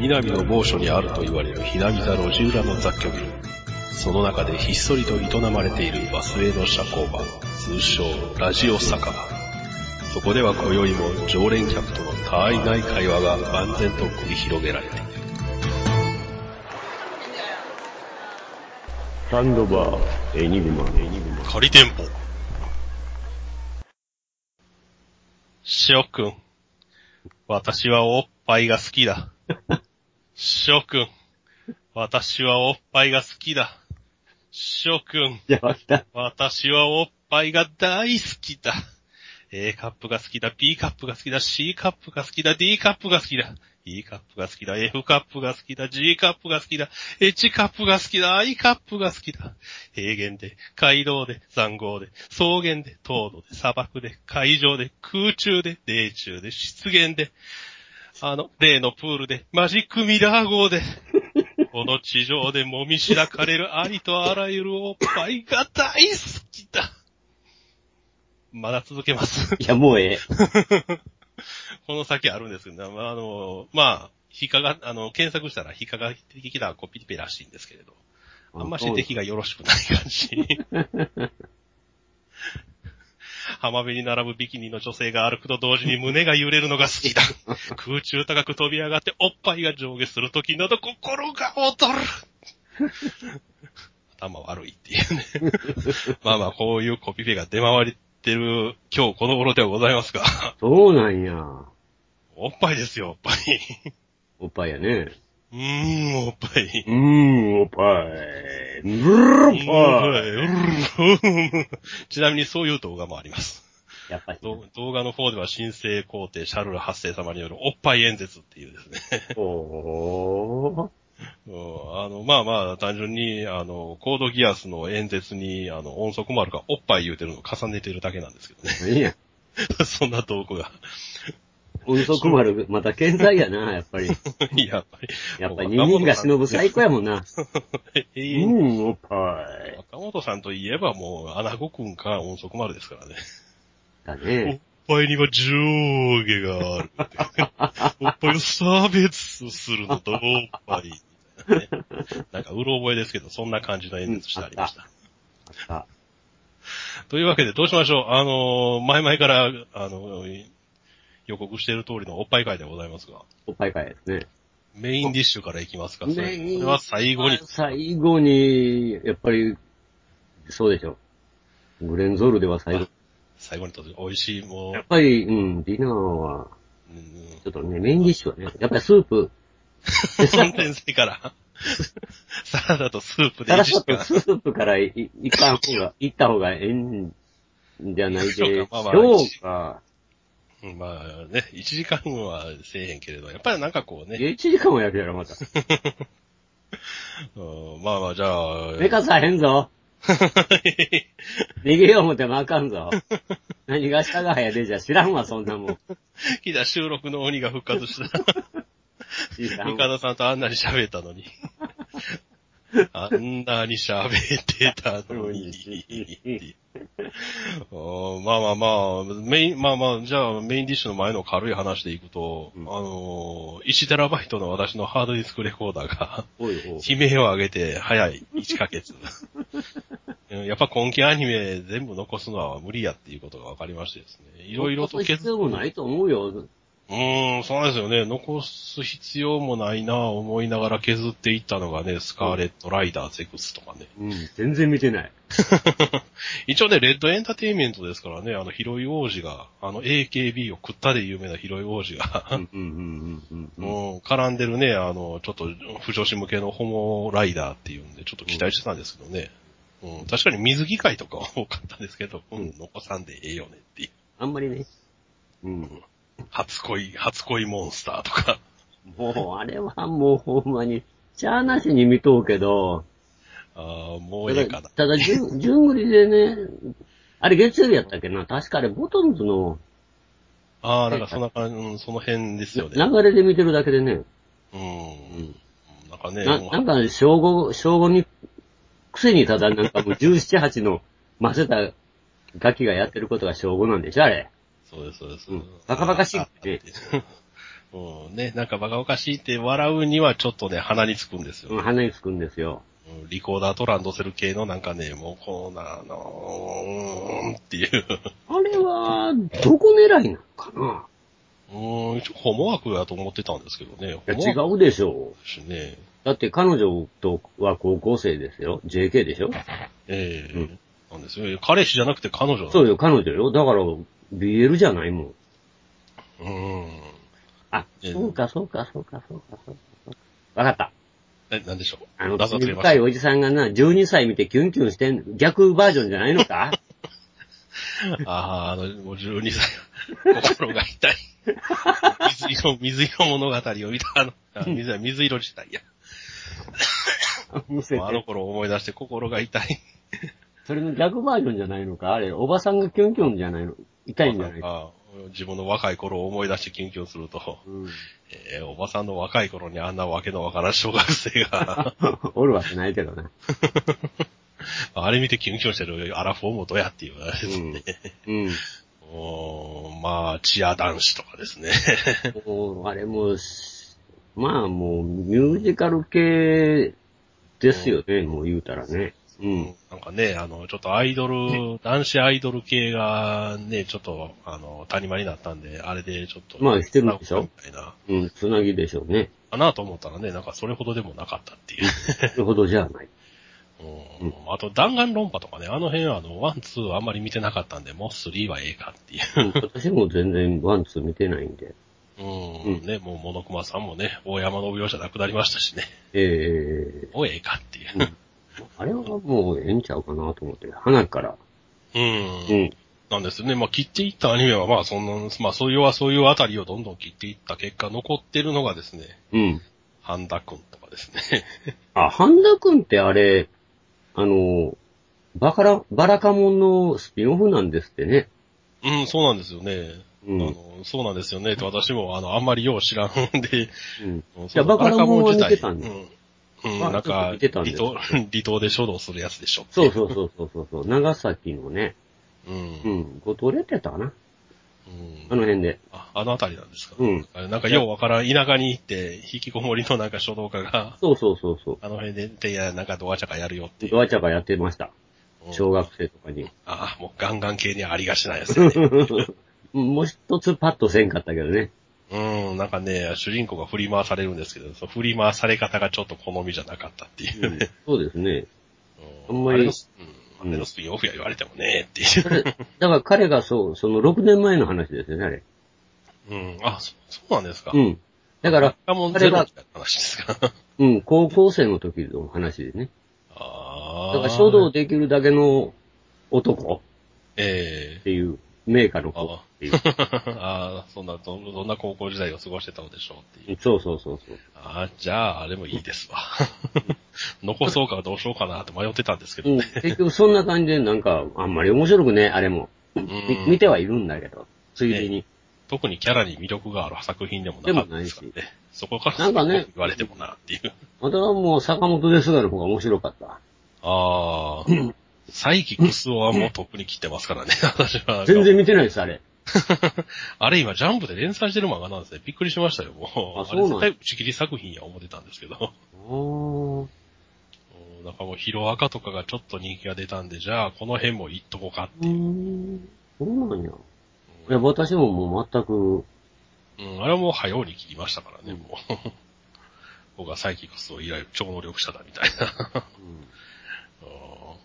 南の某所にあると言われるひなびた路地裏の雑居ビル。その中でひっそりと営まれているバスへの社交場、通称ラジオ酒場。そこでは今宵も常連客との他愛ない会話が万全と繰り広げられている。サンドバー、エニグマ、エニグマ。仮店舗。しおくん。私はおっぱいが好きだ。しおくん。私はおっぱいが好きだ。しおくん。私はおっぱいが大好きだ。A カップが好きだ、B カップが好きだ、C カップが好きだ、D カップが好きだ。E カップが好きだ、F カップが好きだ、G カップが好きだ、H カップが好きだ、I カップが好きだ。平原で、街道で、残壕で、草原で、凍土で、砂漠で、海上で、空中で、霊中で、湿原で、あの、例のプールで、マジックミラー号で、この地上で揉みしらかれるありとあらゆるおっぱいが大好きだ。まだ続けます。いや、もうええ。この先あるんですけど、まあ、あの、まあ、非科学、あの、検索したら非科学的なコピペらしいんですけれど、あんまし出来がよろしくない感じ。浜辺に並ぶビキニの女性が歩くと同時に胸が揺れるのが好きだ。空中高く飛び上がっておっぱいが上下するときなど心が躍る。頭悪いっていうね。まあまあ、こういうコピペが出回ってる今日この頃ではございますが、そうなんや。おっぱいですよ、おっぱい。おっぱいやね。うーん、おっぱい。うーん、おっぱい。ブルーパイ。ちなみにそういう動画もあります。やっぱり。ど動画の方では新生皇帝シャルル8世様によるおっぱい演説っていうですね。おー。うんあの、まあまあ、単純に、あの、コードギアスの演説に、あの、音速丸がおっぱい言うてるのを重ねてるだけなんですけどね。いいや。そんな動画が。音速丸、また健在やな、やっぱり。やっぱり。やっぱり二人が忍ぶ最高やもんな。永うん、おっぱい。若本さんといえばもう、アナゴくんか音速丸ですからね。だおっね。ぱいには上下がある。おっぱいを差別するのと、おっぱい。なねなんか、うろ覚えですけど、そんな感じの演説してありました。というわけで、どうしましょう。あのー、前々から、あのー、予告している通りのおっぱい会でございますが、おっぱい会ですね。メインディッシュからいきますか。それメインそれは最後に。最後に、やっぱり、そうでしょ。グレンゾールでは最後。最後にとって美味しい、もやっぱり、うん、ディナーは、う、うん、ちょっとね、メインディッシュはね、やっぱりスープ、三点生から、サラダとスープでただ一時間ちょっとスープからいいいかん方が、いった方がええんじゃないでしょうまあまあまあね、1時間はせえへんけれど、やっぱりなんかこうね、1時間もやるやろ、また。うんまあまあじゃあ、めかさへんぞ。逃げよう思ってもあかんぞ。何が下が早でじゃ知らんわ、そんなもん。来た収録の鬼が復活した。知らんわミカドさんとあんなに喋ったのに。あんなに喋ってたのに。うんまあまあまあ、メイン、まあまあ、じゃあメインディッシュの前の軽い話でいくと、うんあのー、1テラバイトの私のハードディスクレコーダーが。悲鳴を上げて早い1ヶ月。うんやっぱ今期アニメ全部残すのは無理やっていうことが分かりましてですね。いろいろと残す必要もないと思うよ。うーん、そうなんですよね。残す必要もないなぁ思いながら削っていったのがね、スカーレット・ライダー・ゼクスとかね。うん、全然見てない。一応ね、レッドエンターテインメントですからね、あの、広い王子が、あの、AKB を食ったで有名な広い王子が、うん、うん、うん、うんううん。ん、絡んでるね、あの、ちょっと、不女子向けのホモライダーっていうんで、ちょっと期待してたんですけどね。うん、確かに水着会とかは多かったんですけど、うん、残さんでええよねっていう。あんまりね。うん。初恋、初恋モンスターとか。もう、あれはもうほんまに、しゃーなしに見とうけど、ああ、もうええかな。ただ、ただじゅ ん、順繰りでね、あれ月曜日やったっけな確かあれボトンズのああ、なんかそんな感じ、うん、その辺ですよね。流れで見てるだけでね、うん。なんかね、ななんか、正午、正午に、くせにただなんかもう17、8の混ぜたガキがやってることが正午なんでしょあれ。そうです、そうです。うんバカバカしいってあ うん、ね、なんかバカおかしいって笑うにはちょっとね、鼻につくんですよ。うん鼻につくんですよ。うんリコーダーとランドセル系のなんかね、もうこうなの、うーんっていう。あれは、どこ狙いなのかなうーん、一応ホモ枠だと思ってたんですけどね。いや違うでしょだしね。う。だって彼女とは高校生ですよ。JK でしょええうんなんですよ。彼氏じゃなくて彼女そうよ、彼女よ。だから、BL じゃないもん。うーん。あ、ええそうか、そうか、そうか、そうか、そうか。わかった。え、なんでしょう？あの。深いおじさんがな、12歳見てキュンキュンしてん、逆バージョンじゃないのか？ああ、あの、もう12歳、心が痛い。水色、水色物語を見た、あの、あ水水色自体や。あの頃を思い出して心が痛い。それの逆バージョンじゃないのか？あれ、おばさんがキュンキュンじゃないの？痛いんじゃない？か。自分の若い頃を思い出してキュンキュンすると、うん。えーおばさんの若い頃にあんなわけのわからん小学生が、おるわけないけどね。あれ見てキュンキュンしてるアラフォーもどうやっていう話ですね。うん。おーまあ、チア男子とかですね。あれもう、まあもう、ミュージカル系ですよね、もう言うたらね。うん。なんかね、あの、ちょっとアイドル、男子アイドル系がね、ちょっと、あの、谷間になったんで、あれでちょっと。まあしてるんでしょ？みたいな。うん、つなぎでしょうね。かなと思ったらね、なんかそれほどでもなかったっていう。それほどじゃない。うんあと、ダンガンロンパとかね、あの辺はあの、ワン、ツーあんまり見てなかったんで、もうスリーはええかっていう。うん私も全然ワンツー見てないんで。うん、うんね、もう、モノクマさんもね、大山のぶ代じゃなくなりましたしね。ええもうええかっていう。あれはもうええんちゃうかなと思って。花から。うん。うん。なんですね。まあ、切っていったアニメは、まあ、そんな、まあ、そういうはそういうあたりをどんどん切っていった結果、残ってるのがですね、うん。ハンダ君とかですね。あ、半田くんってあれ、あの、バカラ、バラカモンのスピンオフなんですってね。うん、そうなんですよね。うんあの、そうなんですよね。私も、あの、あんまりよう知らんで、うん。うんいやバカラモンは見てたんだうん。うん、まあなんか、離島、離島で書道するやつでしょ。そうそうそうそうそうそう。長崎のね。う。うん。う。ん。五島でやってたかな。うんあの辺で。ああのあたりなんですか？うん。なんかようわからん田舎に行って、引きこもりのなんか書道家が、そうそうそうそう。あの辺で、で、いや、なんかドアチャカやるよっていう。ドアチャカやってました。うん小学生とかに。ああ、もうガンガン系にありがちなやつよね。もう一つパッとせんかったけどね。うん、なんかね、主人公が振り回されるんですけど、その振り回され方がちょっと好みじゃなかったっていうそうですね。うんあんまりあれのうん、あれのスピンオフや言われてもね、っていう。だから彼がそう、その6年前の話ですよね、あれ。うん、あ、そそうなんですか。うん。だから、彼が話ですか。うん、高校生の時の話でね。ああ。だから書道できるだけの男えっていう、名家の子っていう。え ああ、そんな、どんどんな高校時代を過ごしてたのでしょうっていう。そうそうそうそう。ああ、じゃあ、あれもいいですわ。残そうかどうしようかなって迷ってたんですけどうん、ね。結局そんな感じでなんか、あんまり面白くね、あれも。み見てはいるんだけど、ついでに。特にキャラに魅力がある作品でもなかったですからでね。そこからなんかね言われてもなっていう。またはもう坂本ですがの方が面白かった。ああ。サイキクスオはもうとっくに切ってますからね、私は。全然見てないです、あれ。あれ今、ジャンプで連載してる漫画なんですね。びっくりしましたよ、もう。ああそうなんれ絶対打ち切り作品や思ってたんですけど。あーうん なんかもうヒロアカとかがちょっと人気が出たんで、じゃあこの辺も言っとこうかっていう。ん。そうなんや。いや、私ももう全く、うん、あれはもう早うに切りましたからね、もう。僕はサイキクスを以来超能力者だみたいな。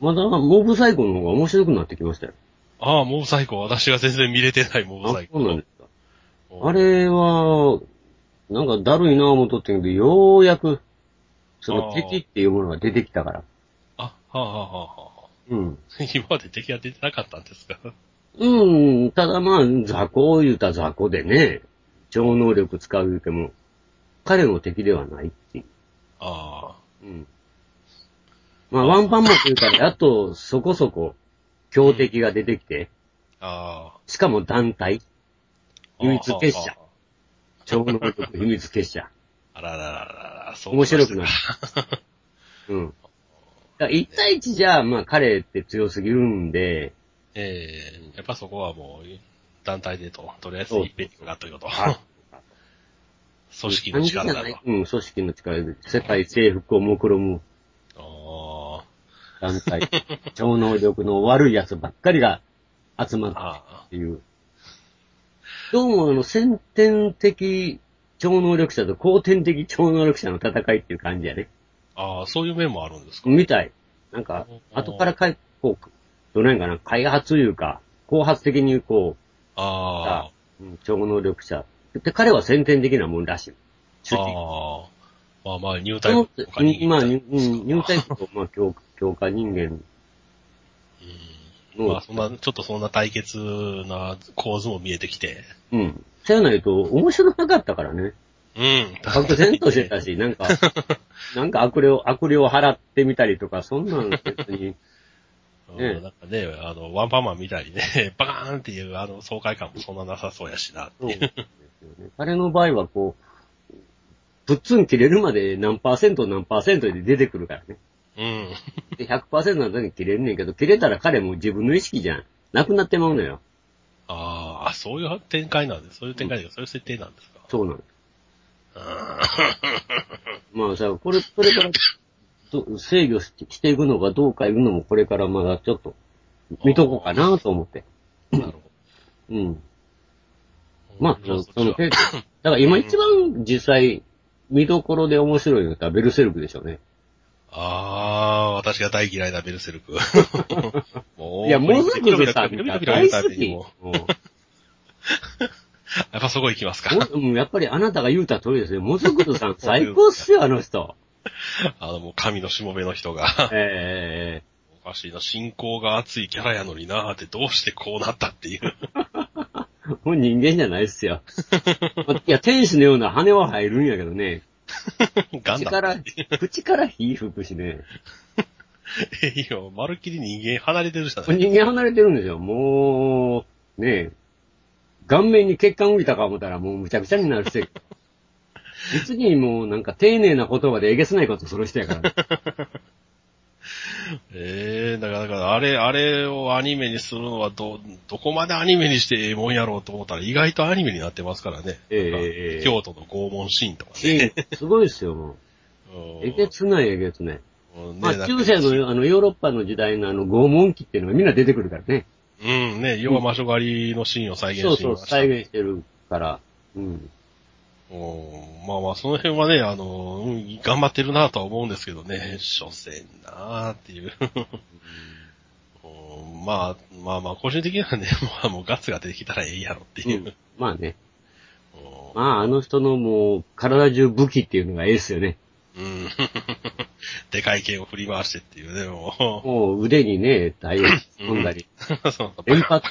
まだモブサイコの方が面白くなってきましたよ。ああ、モブサイコ、私が全然見れてないモブあ、サイコ。そうなんですか。うんあれは、なんかだるいなぁ思っとってんけど、ようやく、その敵っていうものが出てきたから。あ、はあ、はあはあはあ、うん。今まで敵が出てなかったんですか？うん、ただまあ、雑魚言うたら雑魚でね、超能力使う言うても、彼の敵ではないっていう。あうん。まあ、ワンパンマンというから、やっとそこそこ、強敵が出てきて、あ、あしかも団体、あ。秘密結社あ。超能力秘密結社。あららららら、そう面白くなるる。うん。だ1対1じゃ、まあ彼って強すぎるんで、ええやっぱそこはもう、団体でと、とりあえず一遍にがというと。あ 組織の力だとうん、組織の力で、世界征服を目論むあ団体、超能力の悪い奴ばっかりが集まーったっあていう。どうもあの、先天的超能力者と後天的超能力者の戦いっていう感じやね。ーあー、そういう面もあるんですか？みたい。なんか、後からかい、こう、どうなんかな、開発というか、後発的にこあう、うん超能力者。で、彼は先天的なもんらしい。あ、ああ。まあまあ、ニュータそのイプとかに。まあ、ニうんタイプと、まあ、強強化人間の、まあ、そんな、ちょっとそんな対決な構図も見えてきて。うん。そうやないと面白なかったからね。うん。漠然としてたし、なんか、なんか悪霊、悪霊を払ってみたりとか、そんなん別に、うんねなんかね、あの、ワンパンマンみたいにね、バカーンっていう、あの、爽快感もそんななさそうやしな、っていう。そうですよね。彼の場合はこう、ぶっつん切れるまで何パーセント何パーセントで出てくるからね。うん。で、100%の時に切れるねんけど、切れたら彼も自分の意識じゃん。なくなってまうのよ。ああ、そういう展開なんです。そういう展開で、そういう設定なんですか。そうなの。あまあさ、これ、これから、ど制御ししていくのかどうかいうのもこれからまだちょっと、見とこうかなと思って。ーなるほうん。ど。まあ、その程度。そっちはだから今一番実際、見どころで面白いのってベルセルクでしょうね。ああ、私が大嫌いなベルセルク。もういや、モズクズさん大好き。やっぱそこ行きますか。やっぱりあなたが言うた通りですね。モズクズさん最高っすよ、あの人。あの、もう神のしもべの人が。えおかしいな、信仰が熱いキャラやのになーってどうしてこうなったっていう。えもう人間じゃないっすよ。いや、天使のような羽は入るんやけどね。ガンダム。口から、口から火吹くしね。え いいよ、まるっきり人間離れてるじゃない人間離れてるんですよ。もう、ねえ。顔面に血管浮いたか思ったらもうむちゃくちゃになるし。別にもうなんか丁寧な言葉でえげつないことする人やから、ね。ええだから、だから、あれ、あれをアニメにするのはど、どこまでアニメにしてええもんやろうと思ったら意外とアニメになってますからね。ええなんかええ京都の拷問シーンとかね。ンすごいですよ、もう。えげつないえげつない。まあ、中世のあのヨーロッパの時代のあの拷問記っていうのがみんな出てくるからね。うん、ね、要は魔女狩りのシーンを再現そうそう、してみました。再現してるから。うん。うんまあまあ、その辺はね、あの、うん頑張ってるなとは思うんですけどね、所詮なあっていう。うんまあ、まあまあ、個人的にはね、もうもうガッツが出てきたらええやろっていう。うんまあね。うんまあ、あの人のもう、体中武器っていうのがええっすよね。うん。でかい剣を振り回してっていうね、ももう腕にね、体を込んだり。う。そう連発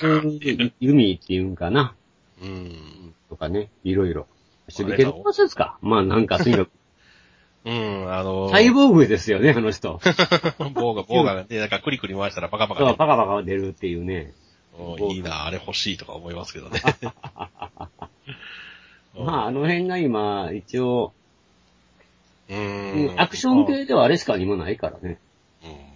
弓っていうんかな。うん。とかね、いろいろ。手裏剣の？話ですか？まあなんか、とにかく、うん、あの、サイボーグですよね、あの人。棒が、棒がね、なんかクリクリ回したらパカパカそう、ねパカパカ出るっていうね。うんいいな、あれ欲しいとか思いますけどね。まあ、あの辺が今、一応、ううんんアクション系ではあれしかにもないからね。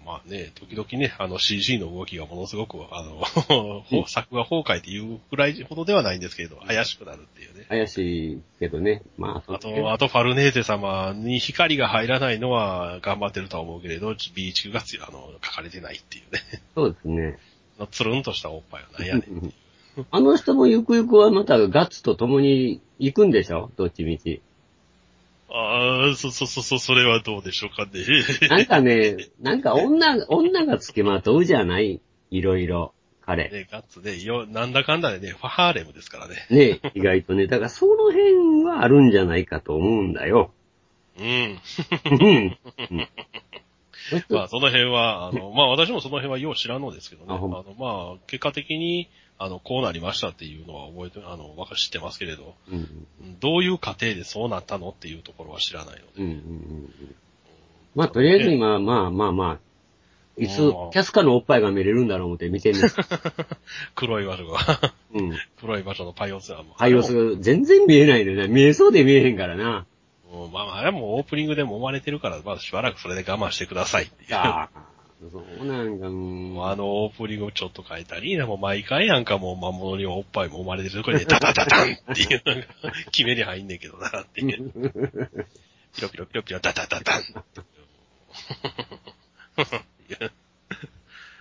うん、まあね、時々ね、あの CG の動きがものすごく、あの、うん作画崩壊っていうくらいほどではないんですけれど、怪しくなるっていうね。怪しいけどね。まあ、そあと、あとファルネーテ様に光が入らないのは頑張ってるとは思うけれど、ビーチがあの、書かれてないっていうね。そうですね。つるんとしたおっぱいはなんやねん。あの人もゆくゆくはまたガッツと共に行くんでしょ？どっちみち。ああ、そ、そ、そ、そ、それはどうでしょうかね。なんかね、なんか女、女が付きまとうじゃないいろいろ、彼。ね、ガッツね、よ、なんだかんだでね、ファハーレムですからね。ね、意外とね。だからその辺はあるんじゃないかと思うんだよ。うん。うん。うんまあ、その辺は、あの、まあ、私もその辺はよう知らんのですけどね。ああの、まあ、結果的に、あの、こうなりましたっていうのは覚えて、あの、わか知ってますけれど、うんどういう過程でそうなったのっていうところは知らないので。うんうんうんまあ、とりあえず今、まあまあまあ、いつうん、キャスカのおっぱいが見れるんだろう思って見てんねん。黒い場所が、うん。黒い場所のパイオスはもう。ハイオスが全然見えないのよな。見えそうで見えへんからな。うんまあまあ、あれはもうオープニングで揉まれてるから、まあしばらくそれで我慢してくださいっていう。そうなんか、もう。あのオープニングをちょっと変えたり、もう毎回なんかもう魔物におっぱいも生まれてるところで、タタタタンっていうのが、決めに入んねんけどな、っていう。ピロピロピロピロ、タタタタン。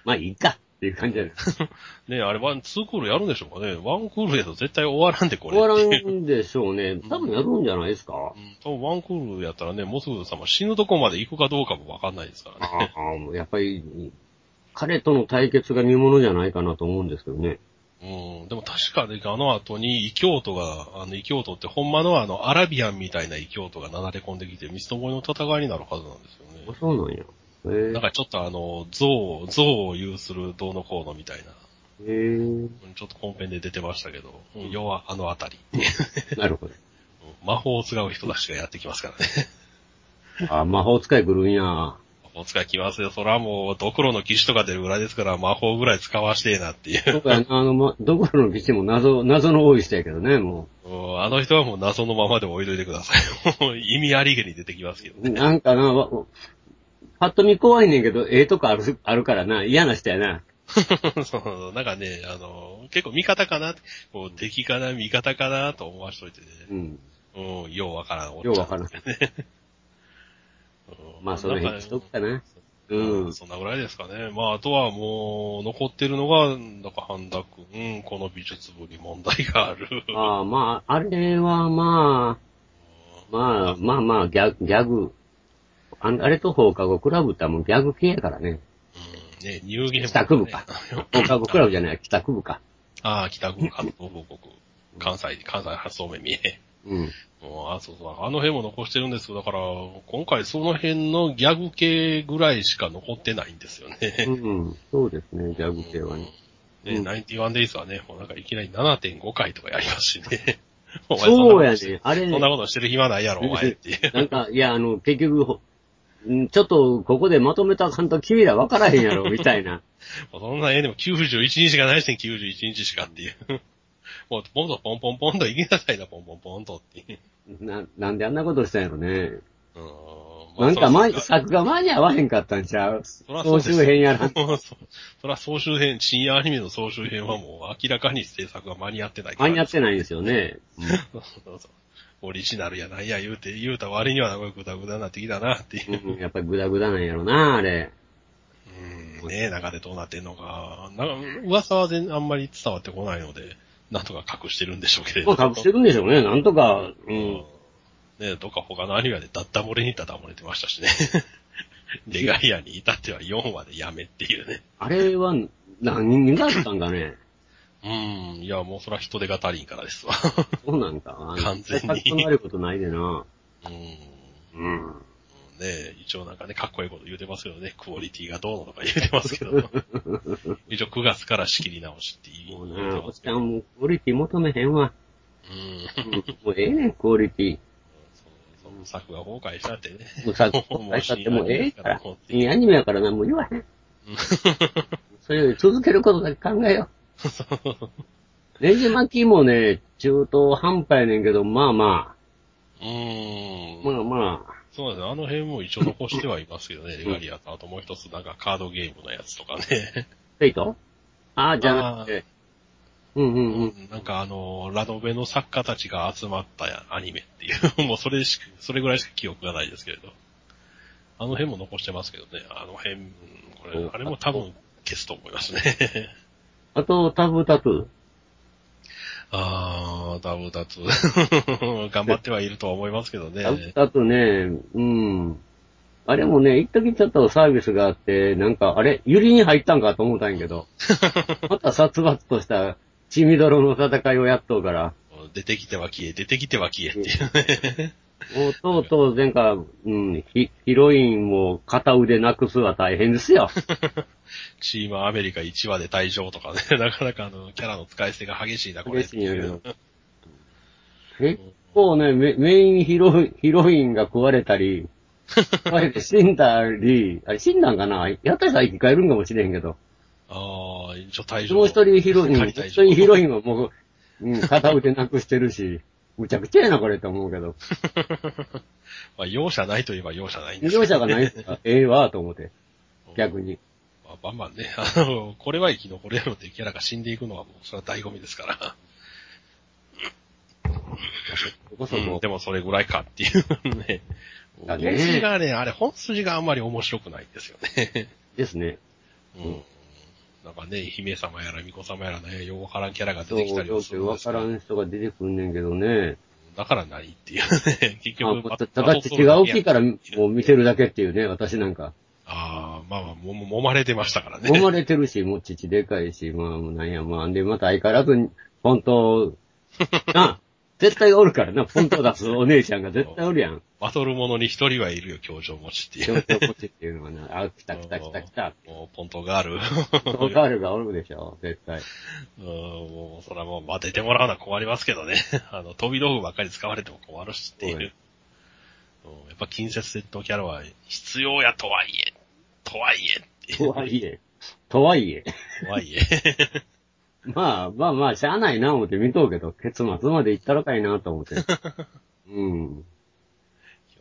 まあいいかっていう感じだよ。ねあれワン、ツークールやるんでしょうかね。ワンクールやと絶対終わらんで、これ。終わら。んでしょうね。多分やるんじゃないですか。うん多分ワンクールやったらね、モスグル様死ぬとこまで行くかどうかもわかんないですからね。ああ、もうやっぱり、彼との対決が見ものじゃないかなと思うんですけどね。うん。でも確かね、あの後に異教徒が、あの異教徒ってほんまのあのアラビアンみたいな異教徒がなだれ込んできて、三つどもえの戦いになるはずなんですよあね。そうなんや。なんかちょっとあの、象、象を有するどうのこうのみたいな、へえうんちょっと本編で出てましたけど、うん要はあのあたり。なるほど。うん魔法を使う人たちがやってきますからね。あ、魔法使い来るんや。魔法使い来ますよ。そらもう、ドクロの騎士とか出るぐらいですから、魔法ぐらい使わしてえなっていう。そうか、あの、ま、どころの騎士も謎、謎の多い人やけどね、もうんあの人はもう謎のままで置いといてください。意味ありげに出てきますけどう。ね。なんかな、わパッと見怖いねんけど、ええとこある、あるからな、嫌な人やな。そう、なんかね、あの、結構味方かなこう、敵かな味方かなと思わしといてね。うん。うん、ようわからん。ようわからん。うんまあ、その辺にしとくかな。ううんん。そんなぐらいですかね。まあ、あとはもう、残ってるのが、なんか、半田君、この美術部に問題がある。ああ、まあ、あれはまあ、まあ、まあまあ、ギャギャグ。ああれと放課後クラブってもうギャグ系やからね。うん、ね、ニューゲーム、帰宅部か。放課後クラブじゃない、帰宅部か。ああ、北国関東報告。関西、関西発送目見え。うん。もうあ、そうそう。あの辺も残してるんですよ。だから、今回その辺のギャグ系ぐらいしか残ってないんですよね。うん、そうですね、ギャグ系はね。ね、うんナインティワンデイズはね、もうなんかいきなり7.5回とかやりますしね。お前そうやね。あれねそんな、ことしてる暇ないやろ、お前っていう。なんか、いや、あの、結局、ほんちょっと、ここでまとめたかんと君ら分からへんやろ、みたいな。そんな絵でも91日がないし、91日しかっていう。もう、ポンとポンポンポンと行きなさいな、ポンポンポンとっていう。な、なんであんなことしたんやろね。うんなんか、ま、そ作が間に合わへんかったんちゃう？総集編やらん。そ そら総集編、深夜アニメの総集編はもう明らかに制作が間に合ってない。間に合ってないんですよね。そうそうそうオリジナルやなんや言うて、言うた割にはなんかグダグダになってきたなっていうう。ん、やっぱりグダグダなんやろな、あれ。うん、ねえ、中でどうなってんのか。なんか、噂は全あんまり伝わってこないので、なんとか隠してるんでしょうけれど。まあ隠してるんでしょうね、なんとか。ううんん。。ねえ、どっか他のアニメでダッダ漏れにダダ漏れてましたしね。レガリアに至っては4話でやめっていうね。あれは、何人だったんかね。うん、いや、もうそら人手が足りんからですわ。そうなんか。あ の完全に考えることないでな。うん。うん。ねえ、一応なんかね、かっこいいこと言うてますけどね、クオリティがどうのとか言うてますけど、一応9月から仕切り直しって言もうう言うな、おっちゃんもうクオリティ求めへんわ。うん。うんもうええねん、クオリティ。その作が崩壊したってね。もうさ、もう大したってもうええからもう。いいアニメやからな、もう言わへん。それより続けることだけ考えよう。ネジ巻きもね、中途半端やねんけど、まあまうーあ、ん。まあまあ、そうですね。あの辺も一応残してはいますけどね、レガリアと、あともう一つなんかカードゲームのやつとかね。フェイト？ああ、じゃなくて。うんうんうん。なんかあの、ラノベの作家たちが集まったアニメっていう、もうそれしか、それぐらいしか記憶がないですけれど。あの辺も残してますけどね、あの辺、うんこれ、あれも多分消すと思いますね。あと、タブタトゥー。あー、ダブダツ。頑張ってはいるとは思いますけどね。タブタトゥーね、うん。あれもね、一時ちょっとサービスがあって、なんか、あれ、ユリに入ったんかと思ったんやけど、また殺伐とした血みどろの戦いをやっとうから、出てきては消え、出てきては消えっていうね。とうとう前回、うん、ヒヒロインも片腕なくすは大変ですよ。チームアメリカ1話で退場とかね、なかなかあの、キャラの使い捨てが激しいな、これ。激しいど 結構ね、メメインヒロヒロインが食われたり、食われて死んだり、あれ死んだんかな？やったら生き返るんかもしれんけど。ああ、一応退場。もう一人ヒロイン、一人ヒロインはもう、うん、片腕なくしてるし、むちゃくちゃやな、これと思うけど。まあ、容赦ないといえば容赦ないんですけど容赦がないから、ええわ、と思って。うん逆に。まあ、バンバンね、あの、これは生き残れるっていうキャラが死んでいくのはもう、それは醍醐味ですから。そこそこうんで、もそれぐらいかっていうね。だね本筋がね、あれ本筋があんまり面白くないんですよね。ですね。うん。なんかね、姫様やら巫女様やらね、ようわからんキャラが出そう、てきたりもよくわするんですけどからん人が出てくんねんけどね。だから何っていうね。結局、あたただ血が大きいからもう見てるだけっていうね、私なんか。ああ、まあまあ、も、も揉まれてましたからね。揉まれてるし、もう父でかいし、まあ、なんや、まあ、で、また相変わらず、本当、な、絶対おるからな、本当出すお姉ちゃんが絶対おるやん。バトルものに一人はいるよ、教場持ちってい強う。調こっちっていうのはな、あ、来た来た来た来た。もう、ポントガール。そうガールがおるでしょ、絶対。うん、もう、それはもう、まあ、出てもらうのは困りますけどね。あの、飛び道具ばっかり使われても困るしっていう。そうんやっぱ近接戦闘キャラは必要やとはいえ、とはいえ。とはいえ、とはいえ。とはいえ。まあ、まあまあ、しゃあないな思って見とうけど、結末まで行ったらかいなと思って。うん。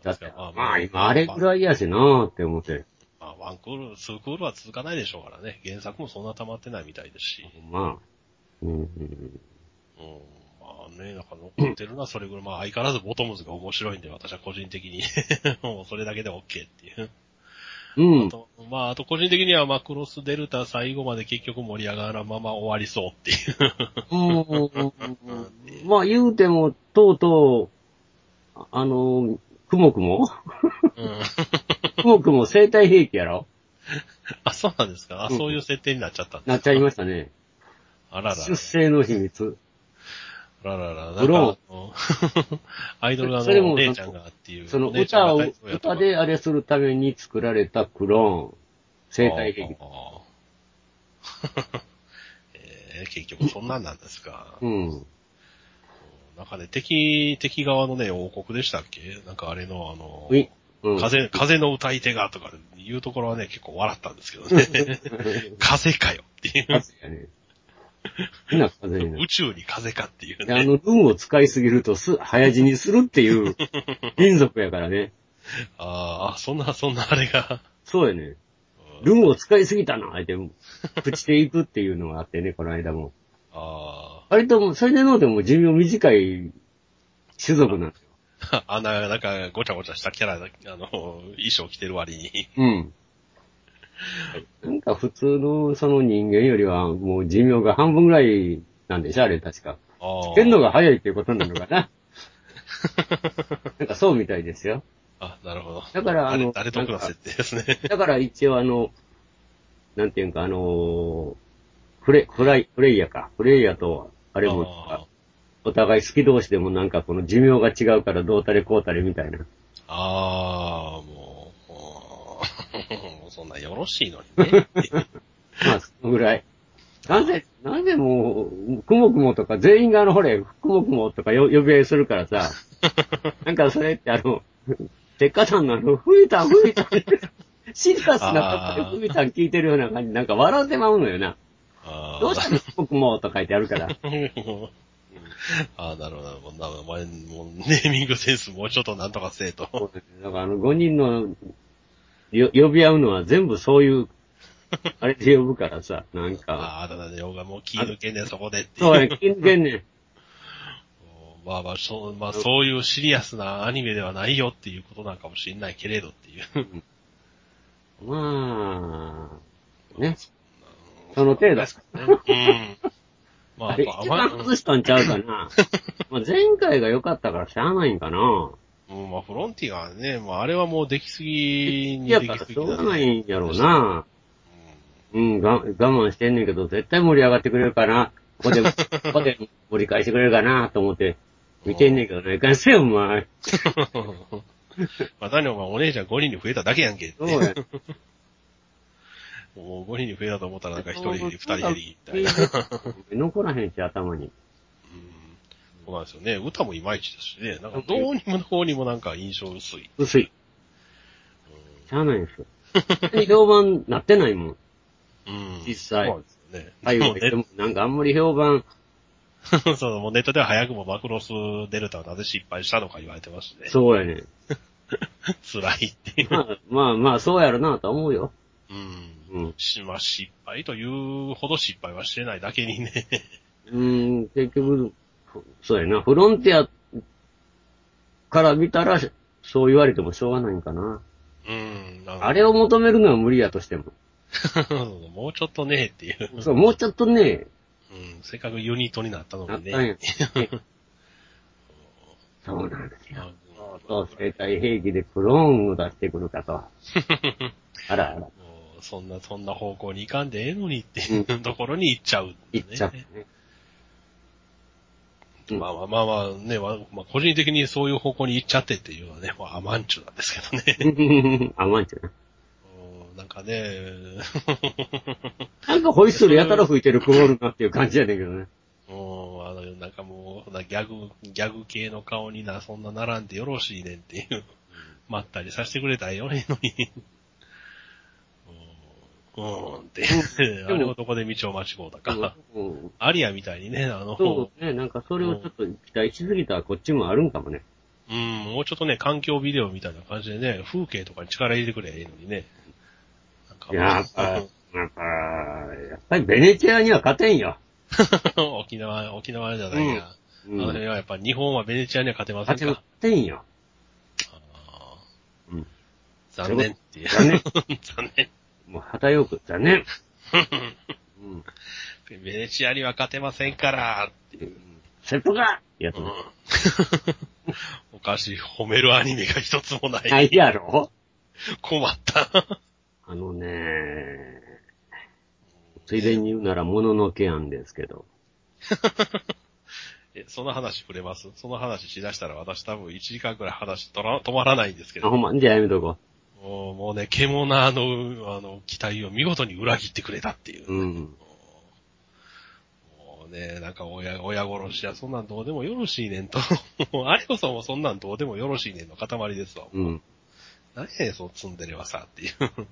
だって、まあ今あれぐらいやしなーって思って。まあ、ワンクール、ツークールは続かないでしょうからね。原作もそんな溜まってないみたいですし。まあ。うん、うん。うん。まあね、なんか残ってるのはそれぐらい、まあ相変わらずボトムズが面白いんで、私は個人的に もうそれだけで OK っていう。うんあ。と、まああと個人的にはマクロスデルタ最後まで結局盛り上がらんまま終わりそうっていう。うんまあ言うても、とうとう、ああの、くもくもうん。くも生体兵器やろ？あ、そうなんですか？あ、うんそういう設定になっちゃったんですか？なっちゃいましたね。あらら。出生の秘密。あららら。なんか アイドルのお姉ちゃんがっていう。そのお姉ちゃん歌を、歌であれするために作られたクローン。生体兵 えー結局そんなんなんですか。うん。なんかね、敵、敵側のね、王国でしたっけ？なんかあれのあの。うん。風、風の歌い手がとかいうところはね、結構笑ったんですけどね。風かよっていう。風やね。変な風になる。宇宙に風かっていうであね。の、運を使いすぎるとす、早死にするっていう 民族やからね。あーあ、そんな、そんなあれが。そうやね。ルンを使いすぎたな、相手も。朽ちていくっていうのがあってね、この間も。あ割ともう、それでのうても寿命短い種族なんですよ。あ。あんな、なんか、ごちゃごちゃしたキャラ、あの、衣装着てる割に。うん。なんか普通のその人間よりはもう寿命が半分ぐらいなんでしょあれ確か。ああ。剣のが早いっていうことなのかななんかそうみたいですよ。あ、なるほど。だからあの誰誰得の設定ですね。だから一応あの、なんていうかあのフレ、フライ、フレイヤか。フレイヤと、あれもあお互い好き同士でもなんかこの寿命が違うからどうたれこうたれみたいな。ああ、もそんなよろしいのにね。まあ、そのぐらい。なぜ、なぜもう、くもくもとか、全員があの、ほれ、くもくもとかよ呼び合いするからさ、なんかそれってあの、鉄火山のあの、吹いた吹いた、シリアスなことで吹いた聞いてるような感じ、なんか笑ってまうのよな。あーどうしたのくもくもと書いてあるから。ああ、なるほど。もうなお前、もうネーミングセンスもうちょっとなんとかせえと。だからあの、5人の、よ呼び合うのは全部そういう、あれで呼ぶからさ、なんか、ああ、だだね、よがもう気抜けねえそこでっていう。そうや、金言ね。まあまあ、そう、まあそういうシリアスなアニメではないよっていうことなんかもしれないけれどっていう。まあ、ね。その程度ですかね。うん。まあ、あれ、まあ一番外したんちゃうかな。まあ前回が良かったからしゃあないんかな。うん、まあ、フロンティアはね、まあ、あれはもうできすぎにいやできすぎからしょうがだね。ないんやろうな。うん、が我慢してんねんけど、絶対盛り上がってくれるかな。ここで、ここで盛り返してくれるかなと思って、見てんねんけどね。いかんせよ、お前。まあ、何お前お姉ちゃん5人に増えただけやんけ。そうや。もう5人に増えたと思ったらなんか1人減り、2人減り、みたいな。残らへんし、頭に。うんそうなんですよね。歌もいまいちですしね。なんかどうにもこうにもなんか印象薄い。薄い。しゃあないんですよ。評判なってないもん。うん。実際そうですよね。はい、で もなんかあんまり評判、そう、もうネットでは早くもマクロスデルタはなぜ失敗したのか言われてますね。そうやね。辛いっていう。まあまあまあ、そうやろなと思うよ。うん。うん。しまあ、失敗というほど失敗はしてないだけにね。うん、結局、そうやな、フロンティアから見たら、そう言われてもしょうがないんかな。うん。なんあれを求めるのは無理やとしても。もうちょっとね、っていう。そう、もうちょっとね、うん。せっかくユニットになったのなっにね。たんや。そうなんですよ。そう、生体兵器でクローンを出してくるかと。あらあら、もうそんな、そんな方向に行かんでええのにっていうところに行っちゃう、言っちゃってね。うんまあまあまあまあね、まあ、まあ個人的にそういう方向に行っちゃってっていうのはね、まあアマンチュなんですけどね。あ、マンチュな。うんなんかね、なんかホイッスルやたら吹いてるクオールなっていう感じやねんけどね。うん、あの、なんかもう、なギャグ、ギャグ系の顔にな、そんな並んでよろしいねんっていう、まったりさせてくれたらよいのに。うん、うんって、あれをどこで道を間違うたか。うんアリアみたいにね、あの、そうね、なんかそれをちょっと期待しすぎたらこっちもあるんかもね。うん、もうちょっとね、環境ビデオみたいな感じでね、風景とかに力入れてくればいいのにね。なんかやっぱ、やっぱ、やっぱりベネチアには勝てんよ。沖縄、沖縄じゃないや。うんあの辺はやっぱ日本はベネチアには勝てません勝か。てませんよ。あうん。ー残念っていう。残念。残念。もう、旗よく、残念。うん。ベネチアには勝てませんからっていう。セットがやつうんね。おかしい。褒めるアニメが一つもない。ないやろ困った。あのね、ついでに言うなら、もののけ案ですけど。え、その話触れます？その話しだしたら私多分1時間くらい話とら止まらないんですけあ、ど。ほんま、じゃあやめとこもうもうね、獣の、あの、期待を見事に裏切ってくれたっていう。う。うん。もうね、なんか親、親殺しやそんなんどうでもよろしいねんと。もうあれこそもうそんなんどうでもよろしいねんの塊ですわ。うん。何やねん、そのツンデレはさ、っていう。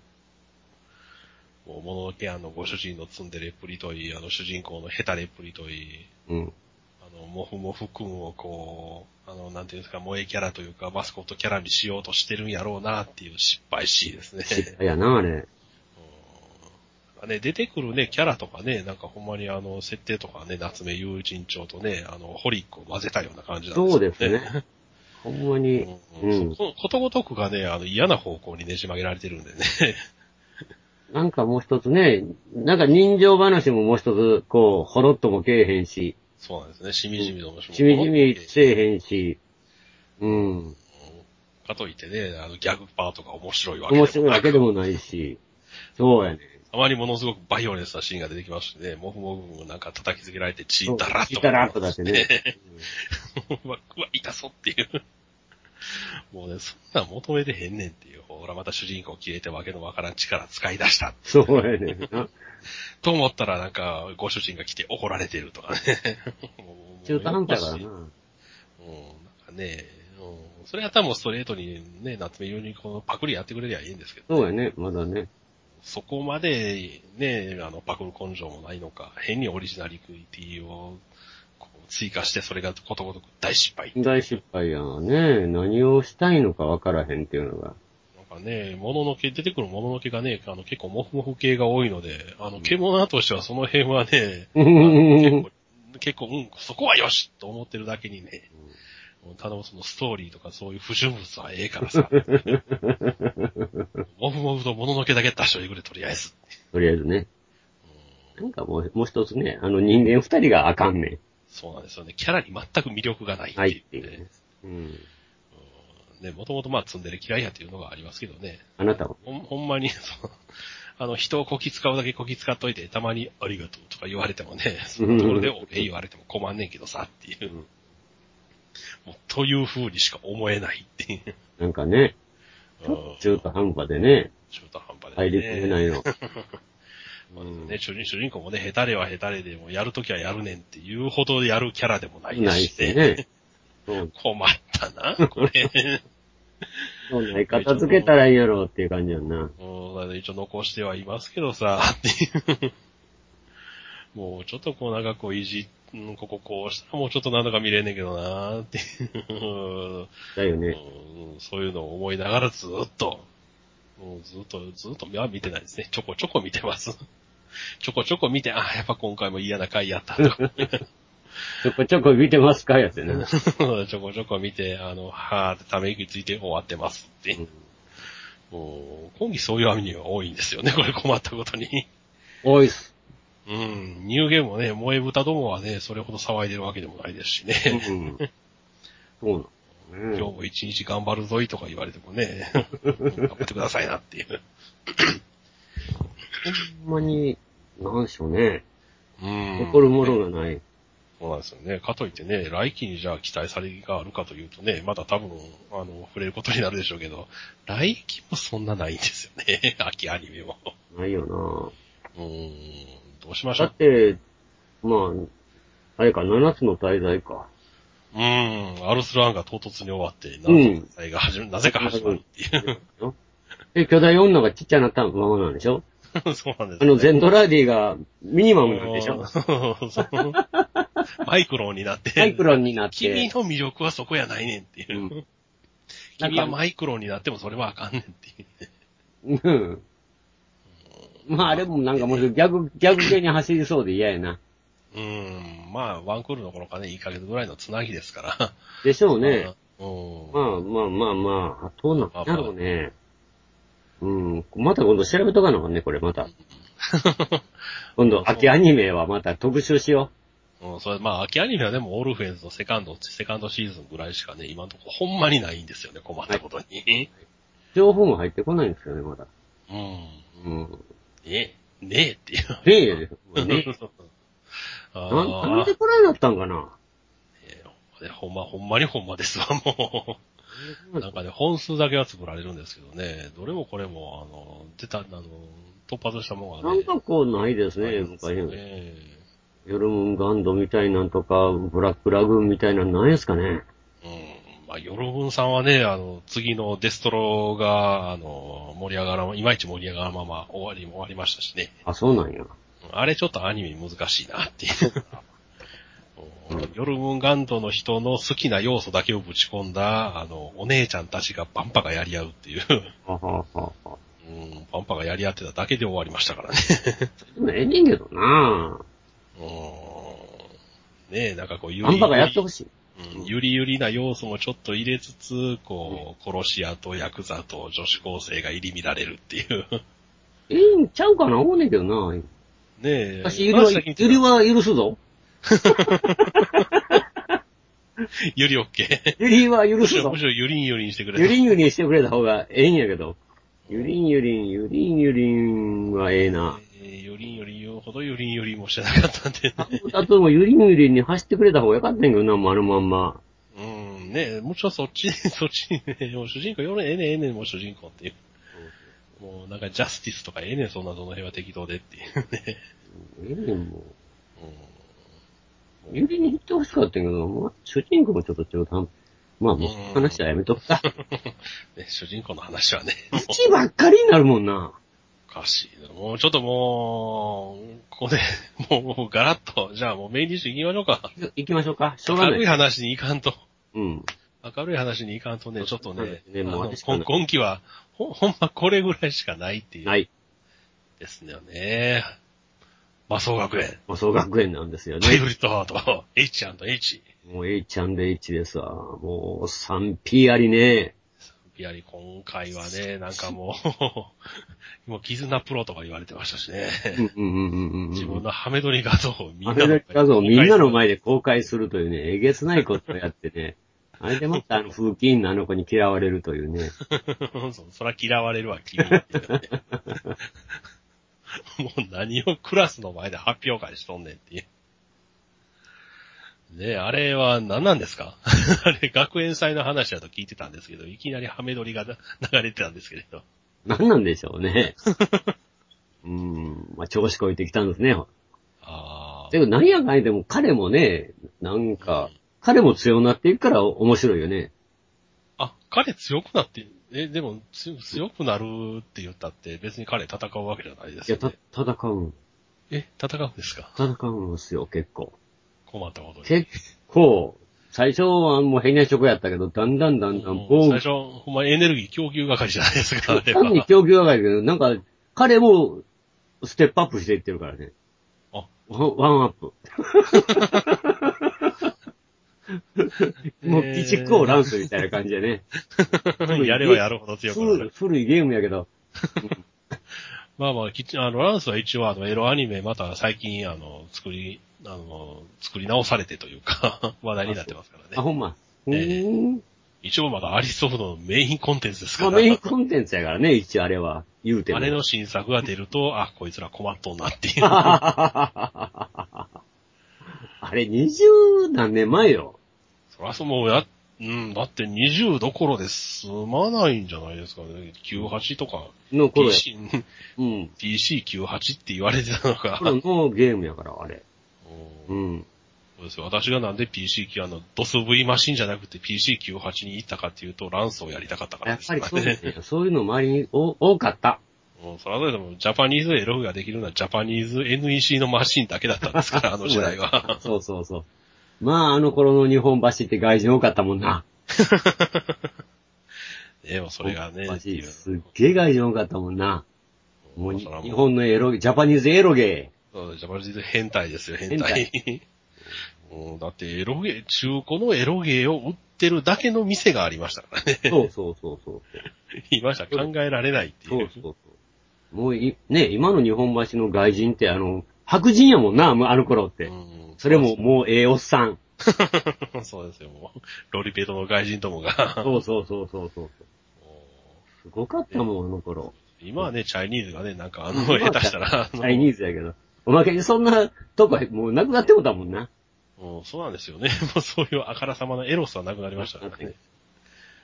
もう、もののけあの、ご主人のツンデレっぷりといい、あの、主人公のヘタレっぷりといい、うん。あの、モフモフくんをこう、あの、なんていうんですか、萌えキャラというか、マスコットキャラにしようとしてるんやろうな、っていう失敗しいですね。失敗やな、あれ。うんね、出てくるね、キャラとかね、なんかほんまにあの、設定とかね、夏目友人帳とね、あの、ホリックを混ぜたような感じなんですそうよですね。ほんまに、ううんん。そこことごとくがね、あの、嫌な方向にねじ曲げられてるんでね。なんかもう一つね、なんか人情話ももう一つ、こう、ほろっともけえへんし、そうなんですね。しみじみともしみじみせえへんし、うん。かといってね、あの、ギャグパートが面白いわけでも面白いわけでもないし、そうやね。たまにものすごくバイオレンスなシーンが出てきましてね、もふもふもなんか叩きつけられて血だらっと。血だらっとだってね。うわ、うわ、痛そうっていう。もうね、そんなん求めてへんねんっていう。ほら、また主人公消えてわけのわからん力使い出した。そうやねんな。と思ったらなんか、ご主人が来て怒られてるとかね。中途半端やからな。うん、なんかね、うん、それやったらもうストレートにね、夏目優にこのパクリやってくれりゃいいんですけど、そうやね、まだね。そこまでね、あの、パクる根性もないのか、変にオリジナリティを追加して、それがことごとく大失敗。大失敗やんね。何をしたいのかわからへんっていうのが。なんかね、もののけ、出てくるもののけがね、あの結構モフモフ系が多いので、あの、獣としてはその辺はね、結ん構、結構、うん、そこはよしと思ってるだけにね、頼むそのストーリーとかそういう不純物はええからさ、モフモフともののけだけ出しといてくれ、とりあえず。とりあえずね。なんかもう、もう一つね、あの人間二人があかんねそうなんですよね。キャラに全く魅力がないっていいうね。っていうね。うん。ね、もともとまあ積んでる嫌いやっていうのがありますけどね。あなたは。ほんほんまに、そ のあの、人をこき使うだけこき使っといて、たまにありがとうとか言われてもね、そのところでお礼言われても困んねんけどさっていう。うんもうという風にしか思えないっていう。なんかね、うん中途半端でね、中途半端で、ね。入り込めないの。まあね、主人主人公もね、下手れは下手れでも、やるときはやるねんっていうほどやるキャラでもないないしね。そう、困ったな、これ。そうない片付けたらいいやろうっていう感じやんな。うん、一応残してはいますけどさ、っていう。もうちょっとこうなんかこういじ、うんこここうしたらもうちょっとなんとか見れんねんけどなっていう、だよね。うんそういうのを思いながらずっともうずっと、ずっと目は見てないですね。ちょこちょこ見てます。ちょこちょこ見て、あやっぱ今回も嫌な回やったと。ちょこちょこ見てますかやつね。ちょこちょこ見て、あの、はーってため息ついて終わってますって。うんもう、今季そういうアニメが多いんですよね、これ困ったことに。多いっす。うん、ニューゲームもね、萌え豚どもはね、それほど騒いでるわけでもないですしね。うん。そう。今日も一日頑張るぞいとか言われてもね、頑張ってくださいなっていう。ほんまに、なんでしょうね。うん。残るものがない。そうなんですよね。かといってね、来期にじゃあ期待されがあるかというとね、まだ多分、あの、触れることになるでしょうけど、来期もそんなないんですよね。秋アニメも。ないようーん、どうしまな。しょうだっ。て、まあ、あれか、7つの大罪か。うーん、アルスランが唐突に終わって、なうんぜか始まる、なぜか始まるっていう。で、巨大女がちっちゃなったままなんでしょ？そうなんです、あの、ゼンドラーディがミニマムなんでしょ？マイクロンになって。マイクロンになって。君の魅力はそこやないねんっていう。うん君はマイクロンになってもそれはあかんねんっていう。うん。まあ、あれもなんかもう逆、逆系に走りそうで嫌やな。うーん、まあ、ワンクールの頃かね、1ヶ月ぐらいのつなぎですから。でしょうね。うん。まあまあまあまあ、どうなんだろうね。うん。また今度調べとかなあかんね、これまた。今度、秋アニメはまた特集しようん、それ、まあ、秋アニメはでも、オールフェンズのセカンド、セカンドシーズンぐらいしかね、今のところほんまにないんですよね、困ったことに。う。情報も入ってこないんですよね、まだ。うん。うん。ねえ、ねえっていう。ねえ、ね あなんでこれだったんかな？ねほんま、ほんまにほんまですわ、もう。なんかね、本数だけは作られるんですけどね、どれもこれも、あの、出た、あの、突発したものがね。なんかこうないですね、昔よね。ヨルムンガンドみたいなんとか、ブラックラグーンみたいなんないですかね。うん。まあ、ヨルブンさんはね、あの、次のデストロが、あの、盛り上がらん、いまいち盛り上がらんまま終わりも終わりましたしね。あ、そうなんや。うんあれちょっとアニメ難しいなっていう。うんヨルムンガンドの人の好きな要素だけをぶち込んだ、あの、お姉ちゃんたちがバンパがやり合うっていう。はははは。うん、パンパがやり合ってただけで終わりましたからね。でもええねんけどなうんねえ、なんかこう、ゆアンパがやってほしい。うんゆりゆりな要素もちょっと入れつつ、こう、殺し屋とヤクザと女子高生が入り乱れるっていう。ええんちゃうかな思うねんけどなねえ。私、ゆりは、ゆりは許すぞ。ゆりオッケー。ゆりは許すしろ、む。しろゆりんゆりんしてくれゆりんゆりんしてくれた方がええんやけど。ゆりんゆりん、ゆりんゆりんはええな。えーゆりんゆりん言うほどゆりんゆりんもしてなかったんでね。あともゆりんゆりんに走ってくれた方がよかったんやけどな、丸まんま。うん、ねえ、もちろんそっち、そっちにね、もう主人公、よれ、ええねんええねん、もう主人公っていう。もうなんかジャスティスとかええねん、そんなどの辺は適当でっていうね。ええねん、もうんう。ゆりに行ってほしかったけど、まあ、主人公もちょっと中途半端。まあ、もう話はやめとくか。ね、主人公の話はね、土ばっかりになるもんな。おかしいな。もうちょっともう、ここで、もうガラッと、じゃあもうメインディッシュ行きましょうか。行きましょうか。しょうが明るいない。話に行かんと。うん。明るい話に行かんとね、ちょっとねねもう今今期は、ほ ほんまこれぐらいしかないっていう。はい。ですよね。魔装学園。まあ、総学園なんですよねハイ。ブリッドハート、H&H。もう H んですわ。もう 3P ありね。やはり今回はね、なんかもう、もう絆プロとか言われてましたしね。自分のハメ撮り画像をみんアなのメリカ像をみんなの前で公開するというね、えげつないことをやってね。あれでまたあの風紀委員のあの子に嫌われるというね。そうそら嫌われるわ、君 もう何をクラスの前で発表会しとんねんっていう。ねえ、あれは何なんですか？あれ、学園祭の話だと聞いてたんですけど、いきなりハメ撮りが流れてたんですけれど。何なんでしょうね。うん、まあ調子こいてきたんですね。あでも何やかんやでも彼もね、なんか、彼も強くなっていくから面白いよね。あ。あ、彼強くなって、え、でも強強くなるって言ったって別に彼戦うわけじゃないでいや、たすよね。、戦うん。え、戦うんですか？戦うんですよ、結構。困ったことに。結構最初はもう変な職やったけど、だんだんだんだん、うんもう最初、ほんまエネルギー供給係じゃないですか、あれ単には。供給係だけど、なんか、彼も、ステップアップしていってるからね。あワンワンアップ。もう、ピチックをランスみたいな感じでね。やればやるほど強くな古いる。古いゲームやけど。まあまあ、きちあの、ランスは一応あの、エロアニメまた最近あの、作り、あの、作り直されてというか、話題になってますからあ、ね。ほんま。うえーん。一応まだアリソフトのメインコンテンツですかまあ、ら。メインコンテンツやからね、一応あれは。言うても。あれの新作が出ると、あ、こいつら困っとんなっていう。あれ、二十何年前よ。そらそうもうや、うん、だって20どころで済まないんじゃないですかね。98とか、の頃や。PC、うん。PC98 って言われてたのが、頃のゲームやから、あれ。ううんん。そうですよ。私がなんで PC9、あの、DOSV マシンじゃなくて PC98 に行ったかっていうと、ランスをやりたかったからですやっぱりそうねですね。そういうの周りにお多かった。うん、それぞれでも、ジャパニーズエログができるのはジャパニーズ NEC のマシンだけだったんですから、あの時代は。そうそうそう。まあ、あの頃の日本橋って外人多かったもんな。でもそれがね。すっげえ外人多かったもんな。もう日本のエロゲ、ジャパニーズエロゲそうジャパニーズ変態ですよ、変変態。うんだって、エロゲー、中古のエロゲーを売ってるだけの店がありましたからね。ー。そうそうそうそう。今じゃ考えられないっていう。そうそうそう。もうい、ね、今の日本橋の外人ってあの、白人やもんな、もうあの頃って。うんそれももうええおっさん。そうですよ、もう。ロリペトの外人どもが。そうそうそうそうそう。すごかったもん、あの頃。今はね、チャイニーズがね、なんかあの、下手したら、チャイニーズやけど。おまけにそんなとこ、もうなくなってもたもんな。うんそうなんですよね。もうそういうあからさまなエロスはなくなりましたからね。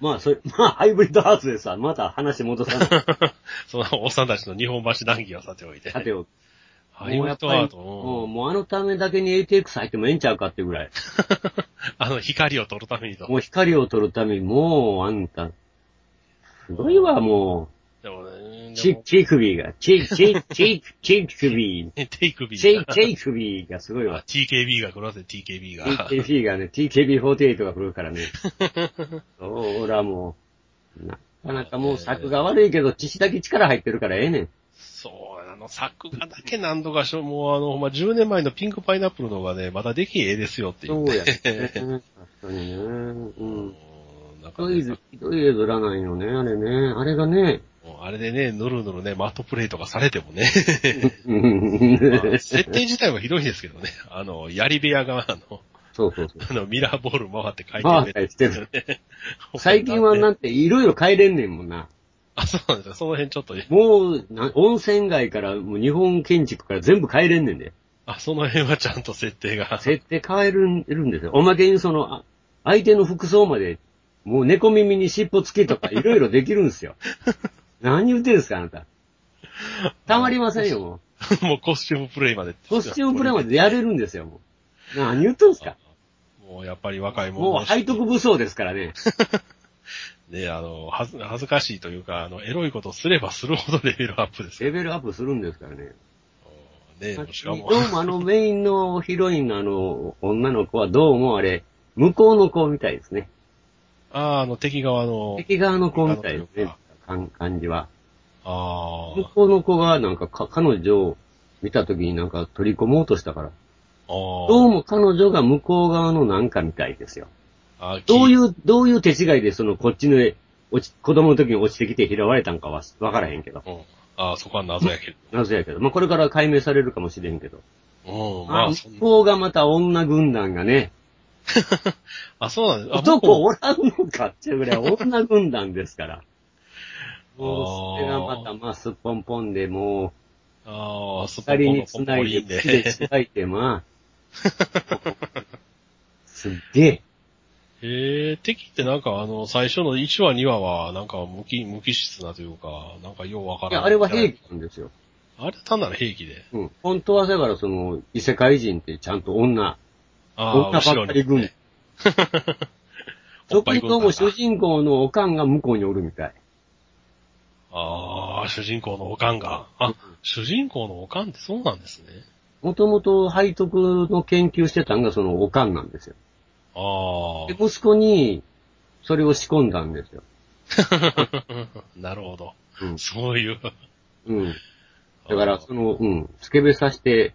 まあ、それ、まあ、ハイブリッドハーツでさ、また話戻さない。そのおっさんたちの日本橋談義はさておいて。さておきハイブリッドアート、もう、うんもうあのためだけに ATX 入ってもええんちゃうかってぐらい。あの光を取るためにと。もう光を取るために、もう、あんた、すごいわ、もでもね、う、でチ、もチ首が、チ、チ、チ、チ首、テイクビチー、が。チ首がすごいあわ。TKB が来るわせ、TKB が。TKB がね、TKB48 が来るからね。そらもう、なかなかもう作が悪いけど、父だけ力入ってるからええねん。そう、あの、作画だけ何度かしょ、もうあの、まあ、10年前のピンクパイナップルの方がね、まだできええですよって言って。そうやね。確かにね。うん。うんなんかねひどいず、ひどい絵面なんよね、あれね。あれがね。あれでね、ぬるぬるね、マットプレイとかされてもね、うん まあ設定自体はひどいですけどね、あの、槍部屋が、あの、そうそうそう。あの、ミラーボール回って回転たりしてるね。最近はなんていろいろ変えれんねんもんな。あ、そうなんですよ。その辺ちょっと、もう、な温泉街から、もう日本建築から全部変えれんねんで。あ、その辺はちゃんと設定が。設定変えるんるんですよ。おまけにその、あ相手の服装まで、もう猫耳に尻尾付きとかいろいろできるんですよ。何言ってるんですか、あなた。たまりませんよ、もう。もうコスチュームプレイまで。コスチュームプレイまでやれるんですよ、もう。何言ってんすか。もうやっぱり若い者もう背徳武装ですからね。ね、あの、はず、恥ずかしいというか、あの、エロいことすればするほどレベルアップですよ。レベルアップするんですからね。ね、しかども、うもあのメインのヒロインのあの女の子はどうもあれ、向こうの子みたいですね。ああ、あの、敵側の、敵側の子みたいですね。感感じは。あ向こうの子がなんかか彼女を見た時になんか取り込もうとしたから。あ、ああ、どうも彼女が向こう側のなんかみたいですよ。ああ、どうう、いう、どういう手違いでそのこっちの絵、落ち、子供の時に落ちてきて拾われたんかはわからへんけど。うん、ああ、そこは謎やけ 謎やけど。まあ、これから解明されるかもしれんけど。ど。うん、まあ、まあ、向こうがまた女軍団がね、あ、そうなんです。あ男おらんのかっていうぐらい女軍団ですから。もう、あーそれがまた、まあ、すっぽんぽんで、もああ、う、スポンポン二人にのポンポ繋いで、リンで。繋いで、まあ、すっげえ。へえ、敵ってなんかあの、最初の1話2話は、なんか無機、無機質なというか、なんかようわからん。いや、あれは兵器なんですよ。あれ単なる兵器で。うん。本当はだから、その、異世界人ってちゃんと女、あ女ばっかり軍。おっぱい特にどうも主軍人公のおかんが向こうにおるみたい。ああ、主人公のおかんが。あ、主人公のおかんってそうなんですね。もともと背徳の研究してたんがそのおかんなんですよ。あで、息子に、それを仕込んだんですよ。あ。なるほど。うん。そういう。うん。だから、その、うん、スケベさして、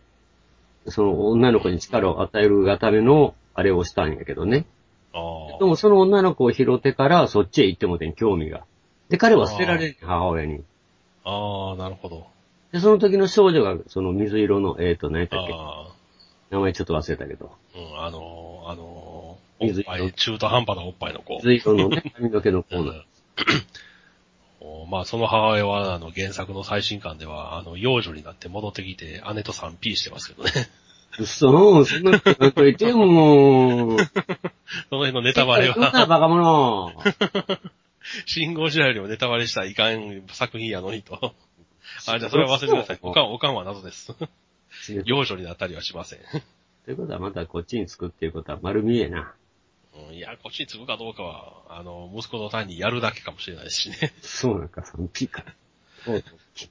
その女の子に力を与えるがための、あれをしたんやけどね。ああ。でもその女の子を拾ってから、そっちへ行ってもてん、興味が。で、彼は捨てられる、母親に。ああ、なるほど。で、その時の少女が、その水色の、えーと、何やったっけ？あ名前ちょっと忘れたけど。あ、うん、あのー、あのー、おっぱい、中途半端なおっぱいの子。水色のね、髪の毛の子な。うんおまあ、その母親は、あの、原作の最新刊では、あの、幼女になって戻ってきて、姉と 3P してますけどね。嘘、そんなこと言ってよ、もう。その辺のネタバレそんなは、バカ者。信号時代よりもネタバレしたらいかん作品やのにと。あ、じゃあそれは忘れてください。おかん、おかんは謎です。幼女になったりはしません。ということはまたこっちにつくっていうことは丸見えな。うんいや、こっちに継ぐかどうかは、あの、息子の単にやるだけかもしれないしね。そうなんか、3P か。そうき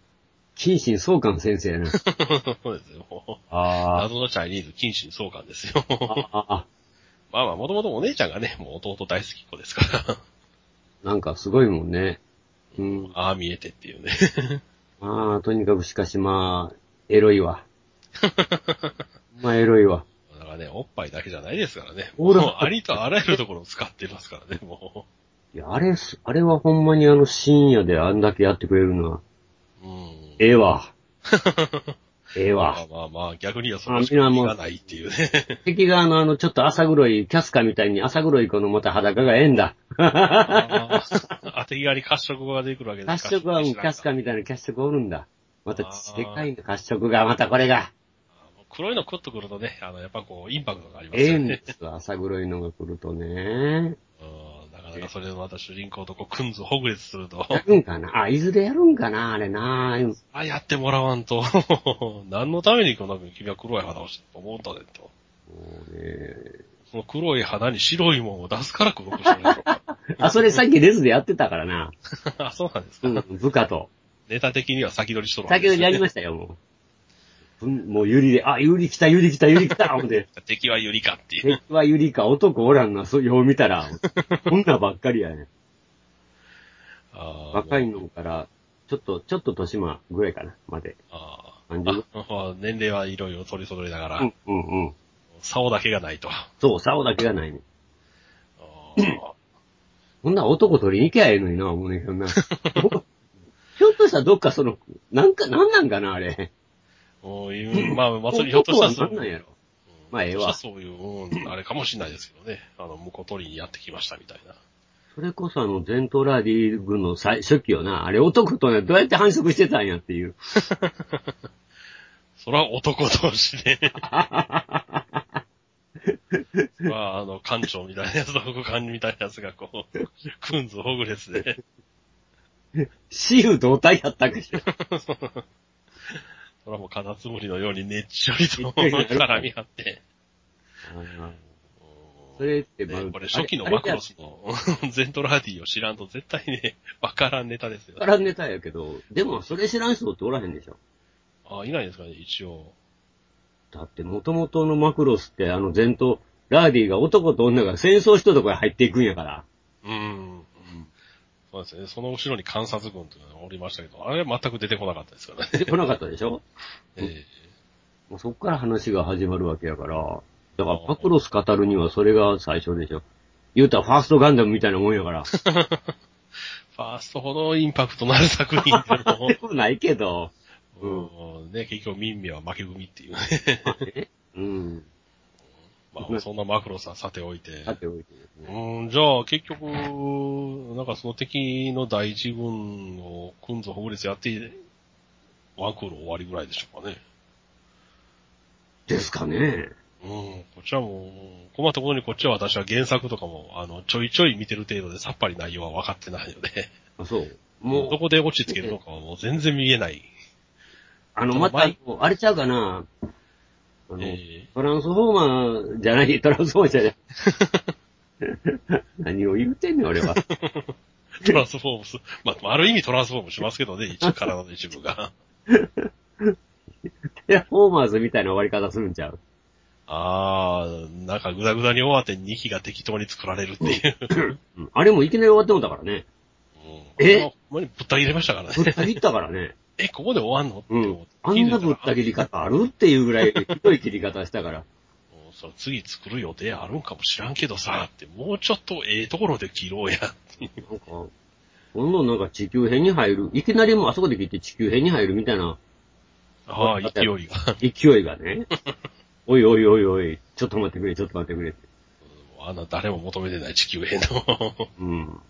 謹慎相関先生やな。そうですよ。もうあ謎のチャイニーズ、近親相関ですよ。あ。ああ。まあまあ、もともとお姉ちゃんがね、もう弟大好きっ子ですから。なんかすごいもんね。うん。ああ見えてっていうね。まあ、とにかくしかしまあ、エロいわ。まあ、エロいわ。だからね、おっぱいだけじゃないですからね。もうありとあらゆるところを使ってますからね、もいや、あれす、あれはほんまにあの深夜であんだけやってくれるのは、う。うん。ええわ。ええまわあ。まあまあ、逆にはそのしか意味がないっていうね。敵側のあの、ちょっと浅黒い、キャスカみたいに浅黒い子のまた裸がええんだ。あてがり褐色が出てくるわけです褐色は、うんキャスカみたいなキャス色おるんだ。また、でかいんだ、褐色が、またこれが。黒いの食っとくるとね、あの、やっぱこう、インパクトがありますええんよね。ですよ、浅黒いのが来るとね。うん、なそれでまた主人公とこう、くんずほぐれつすると、やるんかな？あ、いずれやるんかな？あれなあ、やってもらわんと、何のためにこんな君は黒い肌をしてと思ったでと。もうねその黒い肌に白いもんを出すから黒くしてる。あ、それさっきレズでやってたからな。あ、そうなんですか？うん、部下と。ネタ的には先取りしとるわけ先ほどやりまししたよ、もう。うんもうユリで、あ、ユリ来た、ユリ来た、ユリ来た、思って。た。敵はユリかっていう。敵はユリか、男おらんな、そう、よう見たら。こんなばっかりやね。あー若いのから、ちょっと、ちょっと年間ぐらいかな、まで。ああまあ年齢はいろいろ取り揃えながら、うん、うん、うん。竿だけがないと。そう、竿だけがないね。こんな男取りに行けばええのにな、思うねんけどな。ひょっとしたらどっかその、なんか、なんなんかな、あれ。もういうまあ、祭りひょっとしたら男はなんやろ。まあええわそういう、うん、あれかもしれないですけどね。あの、向こう取りにやってきましたみたいな。それこそあの、ゼントラディ軍の最初期よな。あれ男とね、どうやって繁殖してたんやっていう。それは男同士で。まあ、あの、館長みたいなやつと副官みたいなやつがこう、くんずほぐれつで。雌雄同体やったっけしら。それはもうカタツムリのように熱ちよりと絡み合って。それって、ね、これ初期のマクロスのゼントラーディを知らんと絶対ね、わからんネタですよ。わからんネタやけど、でもそれ知らん人っておらへんでしょ。あ、いないですかね、一応。だって元々のマクロスってあのゼントラーディが男と女が戦争したとこへ入っていくんやから。うん。そうですね。その後ろに観察軍というのがおりましたけど、あれは全く出てこなかったですからね。出てこなかったでしょ ええもうそっから話が始まるわけやから。だからマクロス語るにはそれが最初でしょ。言うたらファーストガンダムみたいなもんやから。ファーストほどインパクトのある作品 でもで、もないけど。うん、ね、結局民名は負け組っていうね。えうん。まあ、そんなマクロスはさておいて。さておいてですね。うん、じゃあ結局、なんかその敵の第一軍をくんぞほぐれつやって、ワンクール終わりぐらいでしょうかね。ですかね。うん、こっちはもう、困ったことにこっちは私は原作とかも、あの、ちょいちょい見てる程度でさっぱり内容は分かってないので、あ、そう。もう、もうど、どこで落ち着けるのかはもう全然見えない。あの、また、あれちゃうかな。あの、えトランスフォーマーじゃない、トランスフォーマーじゃない。何を言うてんねん、俺は。トランスフォームス、まあ、ある意味トランスフォームしますけどね、一応体の一部が。テラフォーマーズみたいな終わり方するんちゃう？あー、なんかぐだぐだに終わって2機が適当に作られるっていう。うんあれもいきなり終わってもだからね。うんえ？ほんまにぶった切れましたからね。ぶった切ったからね。え、ここで終わんのってうん思って。あんなぶった切り方あるっていうぐらい ひどい切り方したから。もうそう次作る予定あるんかもしらんけどさ、って、もうちょっとええところで切ろうや、っていう。なんか、今度なんか地球編に入る。いきなりもうあそこで切って地球編に入るみたいなああ、勢いが。勢いがね。おいおいおいおい、ちょっと待ってくれ、ちょっと待ってくれって。あんな誰も求めてない地球編の。うん。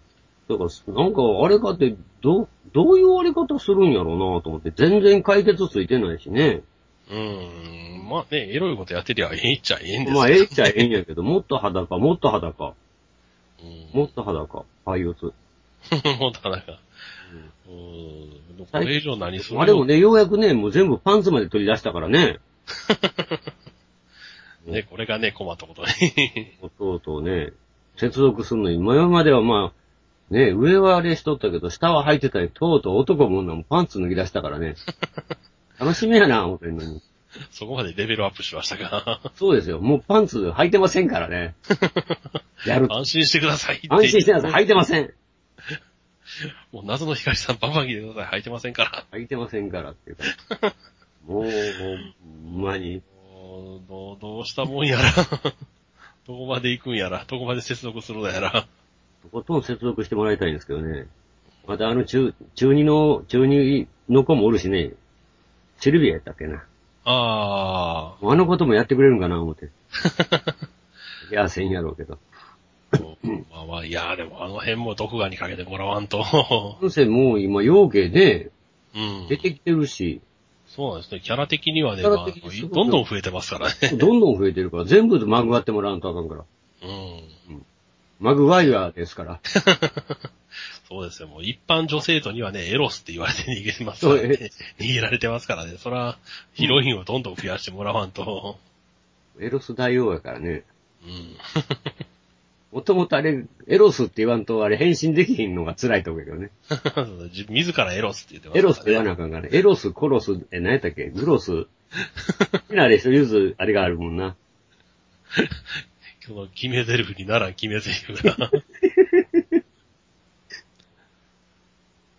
だから、なんか、あれかって、どう、どういうあり方するんやろうなと思って、全然解決ついてないしね。うん。まあね、エロいことやってりゃええっちゃええんですけどまあ、ええっちゃええんやけど、もっと裸、もっと裸、うんもっと裸、パイオス。もうだから、うん。これ以上何するあれもね、ようやくね、もう全部パンツまで取り出したからね。ね、これがね、困ったことに。とうとうね、接続するのに、今まではまあ、ね、上はあれしとったけど、下は履いてたり、とうとう男も女もパンツ脱ぎ出したからね。楽しみやな、思ってんのに。そこまでレベルアップしましたが。そうですよ。もうパンツ履いてませんからね。やる。安心してください。安心してください。履いてません。もう謎の光さんバンバン来てください。履いてませんから。履いてませんからっていうか。もう、ほんまに。どう、どうしたもんやら。どこまで行くんやら。どこまで接続するのやら。とことん接続してもらいたいんですけどね。またあの中、中二の、中二の子もおるしね。シルビアやったっけな。あもうあのこともやってくれるんかな、思って。いや、せんやろうけど。あ。まあまあ、いや、でもあの辺も毒牙にかけてもらわんと。なんせもう今、養鶏でうん。出てきてるし、そうなんですね。キャラ的にはね、まあどんどん増えてますからね。どんどん増えてるから、全部でマグワってもらわんとあかんから。うん。マグワイヤーですから。そうですよ。もう一般女性徒にはね、エロスって言われて逃げますからね。逃げられてますからね。そら、ヒロインをどんどん増やしてもらわんと。エロス大王やからね。うん。もともとあれ、エロスって言わんとあれ変身できひんのが辛いとこやけどね。自 自らエロスって言ってますエロスって言わななあかんからね。エロス、コロス、え、何やったっけ？グロス。なあれ一人ずつあれがあるもんな。この決め台詞にならん決め台詞が。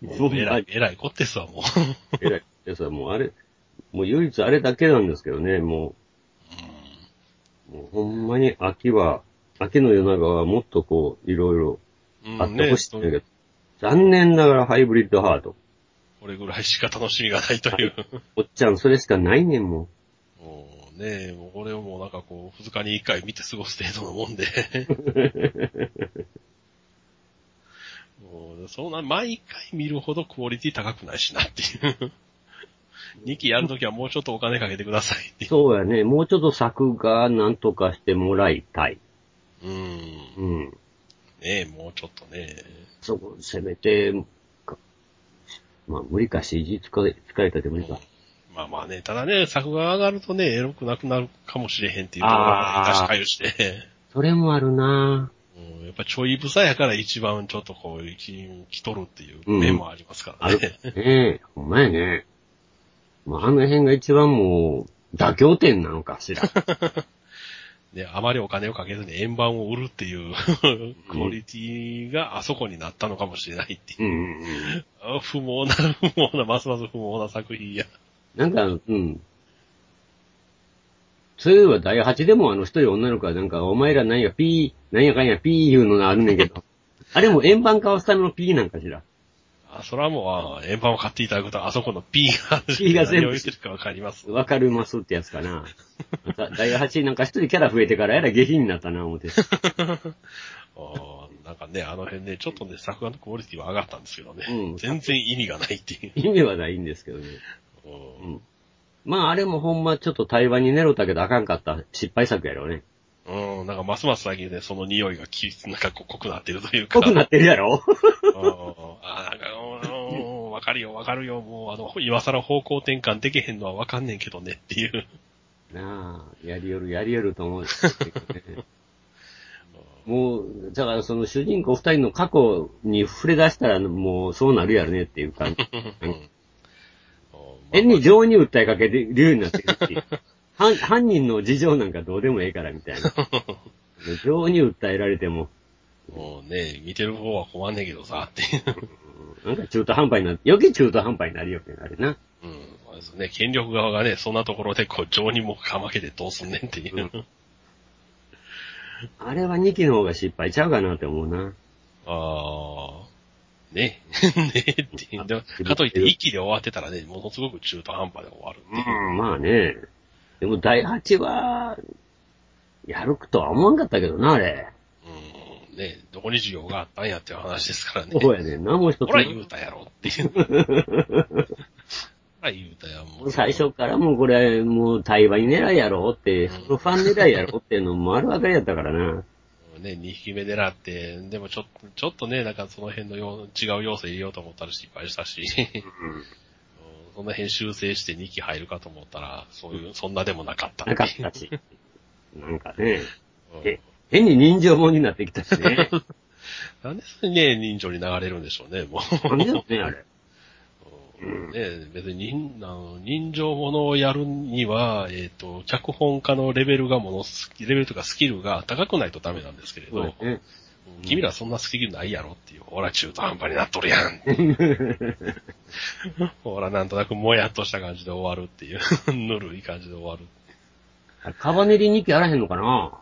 もうえらい、えらいこってすわ、もう。えらい。でさ、もうあれ、もう唯一あれだけなんですけどね、もう。もうほんまに秋は、秋の夜長はもっとこう、いろいろうんあってほしいんだけど、残念ながらハイブリッドハート。これぐらいしか楽しみがないという。おっちゃん、それしかないねんもん。もうねもうこれをもうなんかこう、二日に一回見て過ごす程度のもんで。もうそんな、毎回見るほどクオリティ高くないしなっていう。2期やるときはもうちょっとお金かけてくださいっていう。そうやね。もうちょっと作画なんとかしてもらいたい。うん。うん。ねえ、もうちょっとね。そこ、せめて、かまあ、無理か、CG 使え、使えたって無理か。まあまあね、ただね、作画上がるとね、エロくなくなるかもしれへんっていうところがあー出しかゆして。それもあるなうんやっぱちょいぶさやから一番ちょっとこう、一来とるっていう面もありますからあるね。。ねえ、ほんまやね。まあ、あの辺が一番もう、妥協点なのかしら。ね、あまりお金をかけずに円盤を売るっていうクオリティがあそこになったのかもしれないっていう 不毛な、不毛な、ますます不毛な作品や。なんか、うん。そういえば第8でもあの一人女の子はなんか、お前ら何や、ピー、何やかんや、ピー言うのがあるねんけど。あれも円盤買わすためのピーなんかしら。あ、それはもう、あ円盤を買っていただくと、あそこの P が、P が全部何を言ってるかわかります。わかりますってやつかな。第8なんか一人キャラ増えてからえらい下品になったな、思って。あーなんかね、あの辺ね、ちょっとね、作画のクオリティは上がったんですけどね。うん全然意味がないっていう。意味はないんですけどね。うんうん。まああれもほんまちょっと対話に狙ったけどあかんかった失敗作やろうね。うん、なんかますます最近ね、その匂いがき、なんかこう濃くなってるというか。濃くなってるやろ？うんあ、なんか、うん、わかるよ、わかるよ、もう、あの、今更方向転換できへんのはわかんねんけどねっていう。なあ、やりよるやりよると思う、ね。もう、だからその主人公二人の過去に触れ出したらもうそうなるやろねっていう感じ。う ん変に情に訴えかけてるようになってるし。犯犯人の事情なんかどうでもええからみたいな。情に訴えられても、もうね、見てる方は困んねえけどさ、っていう。なんか中途半端になって、余計中途半端になるよってなるな。うん、そうですね。権力側がね、そんなところでこう、情にもかまけてどうすんねんっていう。うんあれは2期の方が失敗ちゃうかなって思うな。ああ、ね、ねっていう。かといって一気で終わってたらね、ものすごく中途半端で終わるう。うん、まあね。でも第8は、やるとは思わんかったけどな、あれ。うん、ね、どこに授業があったんやっていう話ですからね。そうやね。何も一つほら言うたやろっていう。ほら言うたやもう。最初からもうこれ、もう対話に狙いやろって、そのファン狙いやろっていうのも丸分かりやったからな。ね、2匹目狙って、でもちょっと、ちょっとね、なんかその辺のよう違う要素入れようと思ったら失敗したし、うんその辺修正して2期入るかと思ったら、そういう、そんなでもなかったなかったし。なんかね、うんえ変に人情もんになってきたしね。なんでそれね、人情に流れるんでしょうね、もう。なんでだろうね、あれ。うんね、別に人、あの人情ものをやるには、えっ、と、脚本家のレベルがものす、レベルとかスキルが高くないとダメなんですけれど、そうやね。君らそんなスキルないやろっていう、ほら中途半端になっとるやん。ほらなんとなくもやっとした感じで終わるっていう、ぬるい感じで終わる。カバネリ2期やらへんのかな？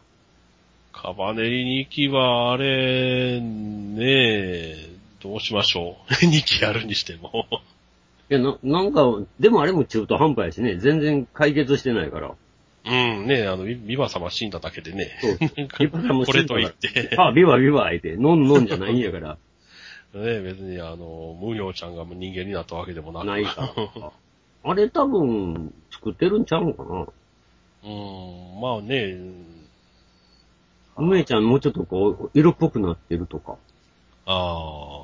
カバネリ2期はあれ、ねえ、どうしましょう。2期やるにしても。いや、な、なんか、でもあれも中途半端やしね、全然解決してないから。うん、ねえ、あの、ビビバ様死んだだけでね。そう ビバ様これと言って。あ、ビバビバって、ノンノンじゃないんやから。ね別にあの、無料ちゃんが人間になったわけでもなく。ないから。あれ多分、作ってるんちゃうのかなうん、まあね、梅ちゃんもうちょっとこう、色っぽくなってるとか。ああ。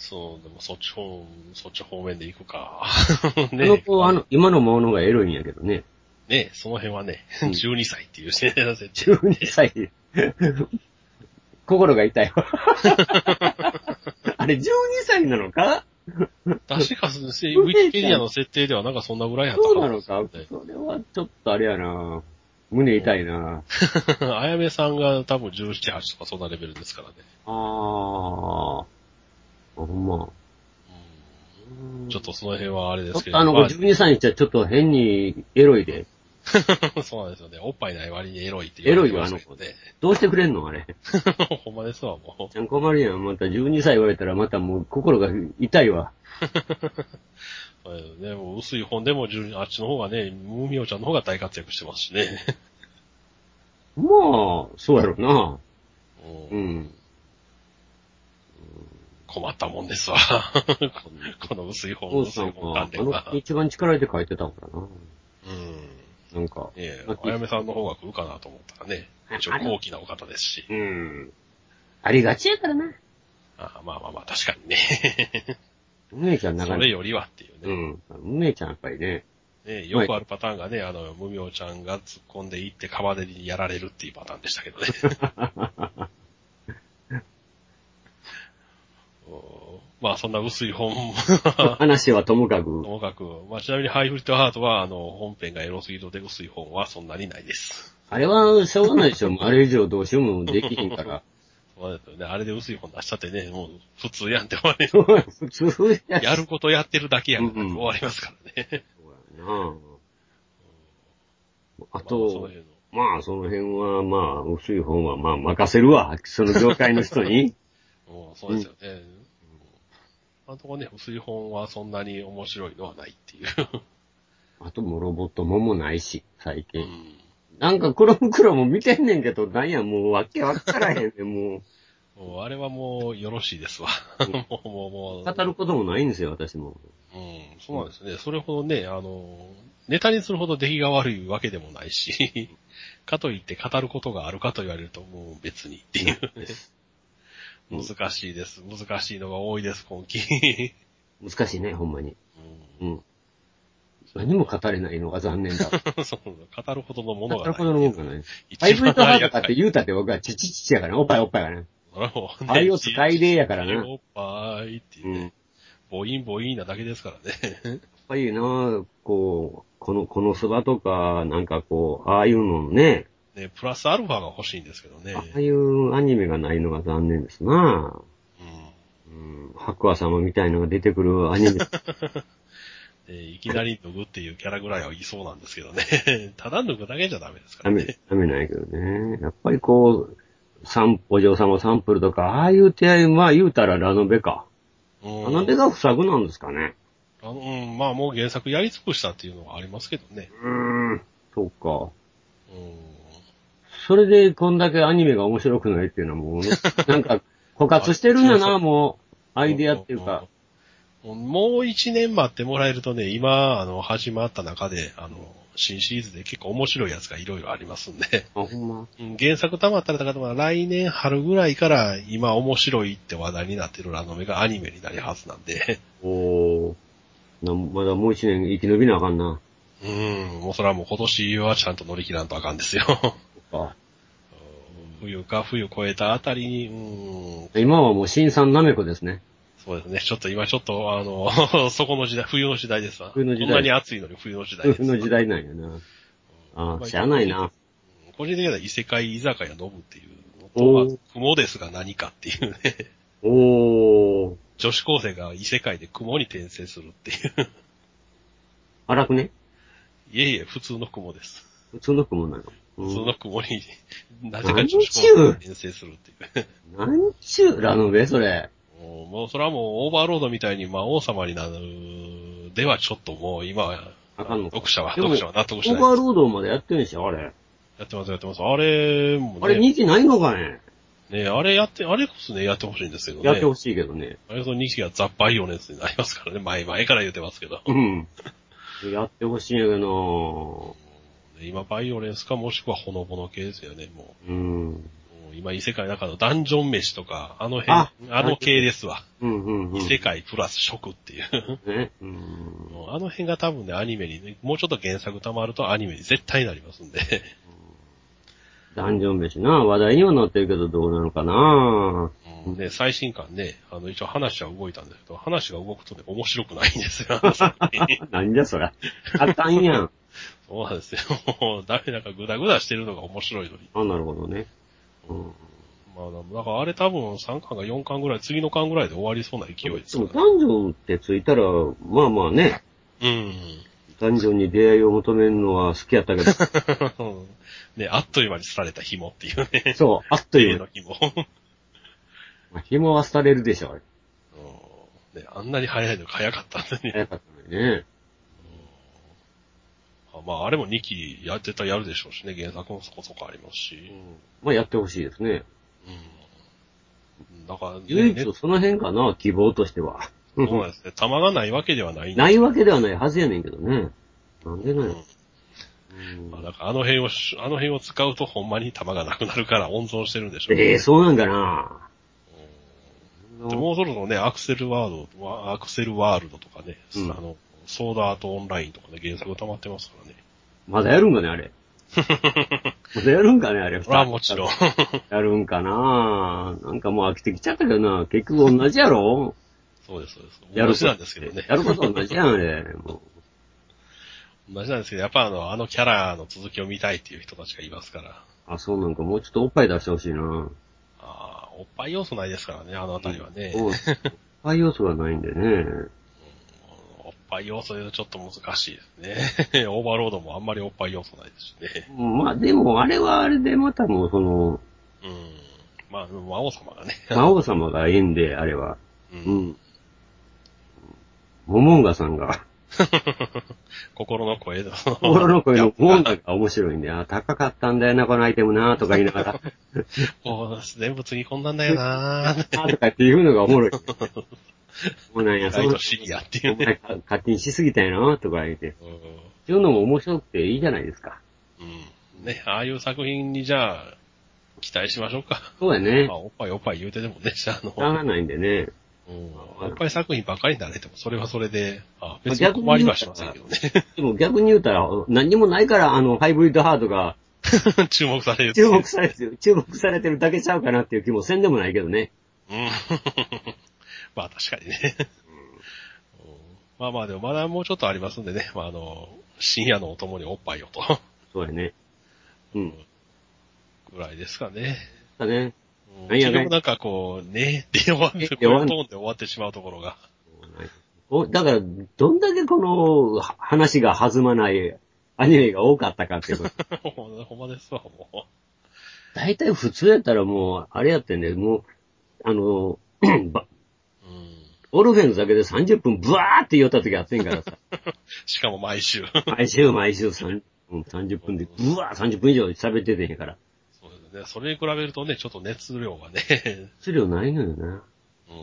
そう、でもそっち方、そっち方面で行くか。あのね子、あの、今のものがエロいんやけどね。ねその辺はね、うん12歳っていう設定だ設定12歳で。心が痛いわ。あれ、12歳なのか？確か、ウィキペディアの設定ではなんかそんなぐらいやったそうなのか？それはちょっとあれやな胸痛いな あやめさんが多分17、8とかそんなレベルですからね。あー。あ、ほんま。うんちょっとその辺はあれですけど。とあの子ま12歳にしてはちょっと変にエロいで。あ そうなんですよね。おっぱいない割にエロいって言われてますけどね。どうしてくれんのあれ？ほんまですわ、もう。ちゃん困るやん。また12歳言われたらまたもう心が痛いわ。そうですね、もう薄い本でも10あっちの方がね、ムーミオちゃんの方が大活躍してますしね。まあ、そうやろな。ううんん。困ったもんですわ。この薄い本、お父薄い本関連が。一番力入れて書いてたからな。うん。なんか。ええ、あやめさんの方が来るかなと思ったらね、一応高貴なお方ですし。うん。ありがちやからな。あまあまあまあ、確かにね。梅ちゃんなかなか。それよりはっていううね。ん。梅ちゃんやっぱりね。ねよくあるパターンがね、あの、無名ちゃんが突っ込んでいって、川でにやられるっていうパターンでしたけどね。おまあ、そんな薄い本、話はともかとく。もかく、まあ、ちなみにハイフリットハートは、あの、本編がエロすぎるので薄い本はそんなにないです。あれはしょうがないでしょ。あれ以上どうしようもできひんから。そうですよね。あれで薄い本出したってね、もう普通やんって終わり、普通ややることやってるだけやんってうんうん終わりますからね。そうやなあとまあその辺はまあ薄い本はまあ任せるわ。その業界の人に。もうそうですよね。うんあとはね、薄い本はそんなに面白いのはないっていう。あともうロボットももないし、最う近。んなんかクロムクロも見てんねんけど、なんやもうわけわからへんねん、ももうあれはもうよろしいですわ。もう、もう、もう。う。語ることもないんですよ、私も。うん、そうなんですね。それほどね、あの、ネタにするほど出来が悪いわけでもないし、かといって語ることがあるかと言われるともう別にっていうね。うん難しいです。難しいのが多いです、今期。難しいね、ほんまに。うんうん。何も語れないのが残念だ。そう語るほどのものがない。語るほどのもんがない。一ハイブリッドハートかって言うたって僕はチチチチやから、おっぱいおっぱいがね。あいを使いでやからなおっぱいっていう。ボインボインなだけですからね。ぱりな、こう、この、このそばとか、なんかこう、ああいうのね、ね、プラスアルファが欲しいんですけどね。ああいうアニメがないのが残念ですなうん。うん。白亜様みたいのが出てくるアニメ。で いきなり脱ぐっていうキャラぐらいはいそうなんですけどね。ただ脱ぐだけじゃダメですかダメらね。、ダメなんやけどね。やっぱりこう、サン、お嬢様サンプルとか、ああいう手合い、まあ言うたらラノベか。うんラノベが不作なんですかね。あの、うん、まあもう原作やり尽くしたっていうのはありますけどね。うーん。そうか。うん。それでこんだけアニメが面白くないっていうのはもう、なんか、枯渇してるんやな、もう。アイデアっていうか。うん。もう一年待ってもらえるとね、今、あの、始まった中で、あの、新シリーズで結構面白いやつがいろいろありますんで、あ、ほんま。うん原作溜まったらだから来年春ぐらいから今面白いって話題になってるラノベがアニメになるはずなんで、おー。なまだもう一年生き延びなあかんな。うん、もうそれはもう今年はちゃんと乗り切らんとあかんですよ。か。冬か冬越えたあたりに、うん、今はもう新さんなめこですね。そうですね。ちょっと今ちょっとあの、そこの時代、冬の時代ですわ。冬の時代こんなに暑いのに冬の時代です。の時代なんやな。ああ、しゃあないな。個人的には異世界居酒屋飲むっていうおのと、雲ですが何かっていうね。おー。女子高生が異世界で雲に転生するっていう。荒くね？いえいえ、普通の雲です。普通の雲なの。うん普通の雲に、なぜか女子高生が転生するっていう。なんちゅうラノベそれ。もう、もうそれはもうオーバーロードみたいに魔王様になるではちょっともう今は、あかんのか読者は、でも読者は納得しオーない。バーロードまでやってるんでしょあれ。やってます、やってます。あれもね、あれ人気ないのかねね、あれやって、あれこそね、やってほしいんですけどね。やってほしいけどね。あれこそ2期がザ・バイオレンスになりますからね。前々から言ってますけど。うん。やってほしいけど今、バイオレンスかもしくはほのぼの系ですよね、もなうん。う。もう今、異世界の中のダンジョン飯とか、あの辺、ああの系ですわ。うんうんうん。異世界プラス食っていう。ね。うん。あの辺が多分ね、アニメにね、もうちょっと原作溜まるとアニメに絶対になりますんで。ダンジョン飯な。話題にはなってるけどどうなのかなうんね、最新刊ね、あの、一応話は動いたんですけど、話が動くとね、面白くないんですよ、あの作品なんじゃそら。あかんやん。そうなんですよ。もう、ダメなんかグダグダしてるのが面白いのに。あ、なるほどね。うん。まあ、だからあれ多分3巻か4巻ぐらい、次の巻ぐらいで終わりそうな勢いですでも。ダンジョンってついたら、まあまあね、うん。ダンジョンに出会いを求めるのは好きやったけど、ね、あっという間に廃れた紐っていうね。そう、あっという間 例の紐。まあ紐は廃れるでしょう。うんね、あんなに早いのが早かったんでね。早かったのにね。あまあ、あれも2期やってたらやるでしょうしね、原作もそこそこありますし。まあやってほしいですね。うん。だから、ね、唯ね一その辺かな、希望としては。そうですね。弾がないわけではないないわけではないはずやねんけどね。なんでなうんいまあ、だからあの辺をし、あの辺を使うとほんまに弾がなくなるから温存してるんでしょうねええそうなんかな。でもうそろそろね、アクセルワード、わアクセルワールドとかね、うんあの、ソードアートオンラインとかね、原作溜まってますからね。まだやるんかね、あれ。まだやるんかね、あれ。それはもちろん。やるんかななんかもう飽きてきちゃったけどな。結局同じやろそうです、そうです。やるなんですけどね。やること同じやん、あれ。も同じなんですけど、やっぱあの、あのキャラの続きを見たいっていう人たちがいますから。うあ、そうなんかもうちょっとおっぱい出してほしいな。ああ、おっぱい要素ないですからね、あのあたりはね。うん。おっぱい要素がないんでね。おっぱい要素でちょっと難しいですね。オーバーロードもあんまりおっぱい要素ないですしね。まあでも、あれはあれでまたもうその、うん。まあ、魔王様がね。魔王様がええんで、あれは。う。うんん。モモンガさんが、心の声の。心の声のモモンガが面白いんで、あ、高かったんだよな、このアイテムな、とか言いながら、もう全部つぎ込んだんだよなとかっていうのがおもろい。もうなんや、そのとシリアっていうね。か勝手にしすぎたよな、とか言って。うんそういうのも面白くていいじゃないですか。うん。ね、ああいう作品にじゃあ、期待しましょうか。そうやねまあ、。おっぱいおっぱい言うてでもね、じゃあ、あの、しゃあないんでね。うんおっぱい作品ばっかりになれても、それはそれで、あ、別に困りはしませんけどね。でも逆に言うたら、何にもないから、あの、ハイブリッドハードが 注目される。注目されてる、注目されてるだけちゃうかなっていう気もせんでもないけどね。うん。まあ確かにね。うんまあまあでもまだもうちょっとありますんでね。まああの、深夜のお供におっぱいをと。そうやね。うん。ぐらいですかね。だね。結局なんかこう、ねって終わって、こトーンで終わってしまうところが。おだから、どんだけこのは話が弾まないアニメが多かったかっていうこと。ほんまですわ、も大体普通やったらもう、あれやってんね、もう、あの。オルフェンズだけで30分ブワーって言った時あってんからさ。しかも毎週。毎週毎週3うん30分で、ブワー30分以上喋っててんやから。そうですね。それに比べるとね、ちょっと熱量がね。質量ないのよな。うん。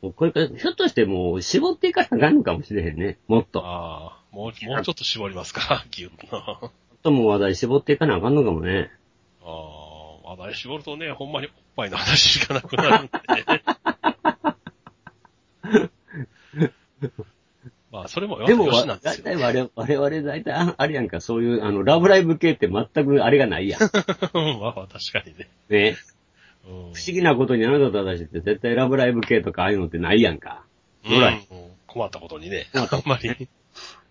もうこれから、ひょっとしてもう絞っていかなあかんのかもしれへんね。もっと。もああ、もう、もうちょっと絞りますか、ギュッと。あっともう話題絞っていかなあかんのかもね。あ、話題絞るとね、ほんまにおっぱいの話しかなくなるんで。まあ、それもでも。大体我々、我々大体ああれやんか、そういう、あの、ラブライブ系って全くあれがないやん。まあまあ、確かにね。ね。うん、不思議なことにあなたと私って絶対ラブライブ系とかああいうのってないやんか。うんぐらい困ったことにね。あんまり、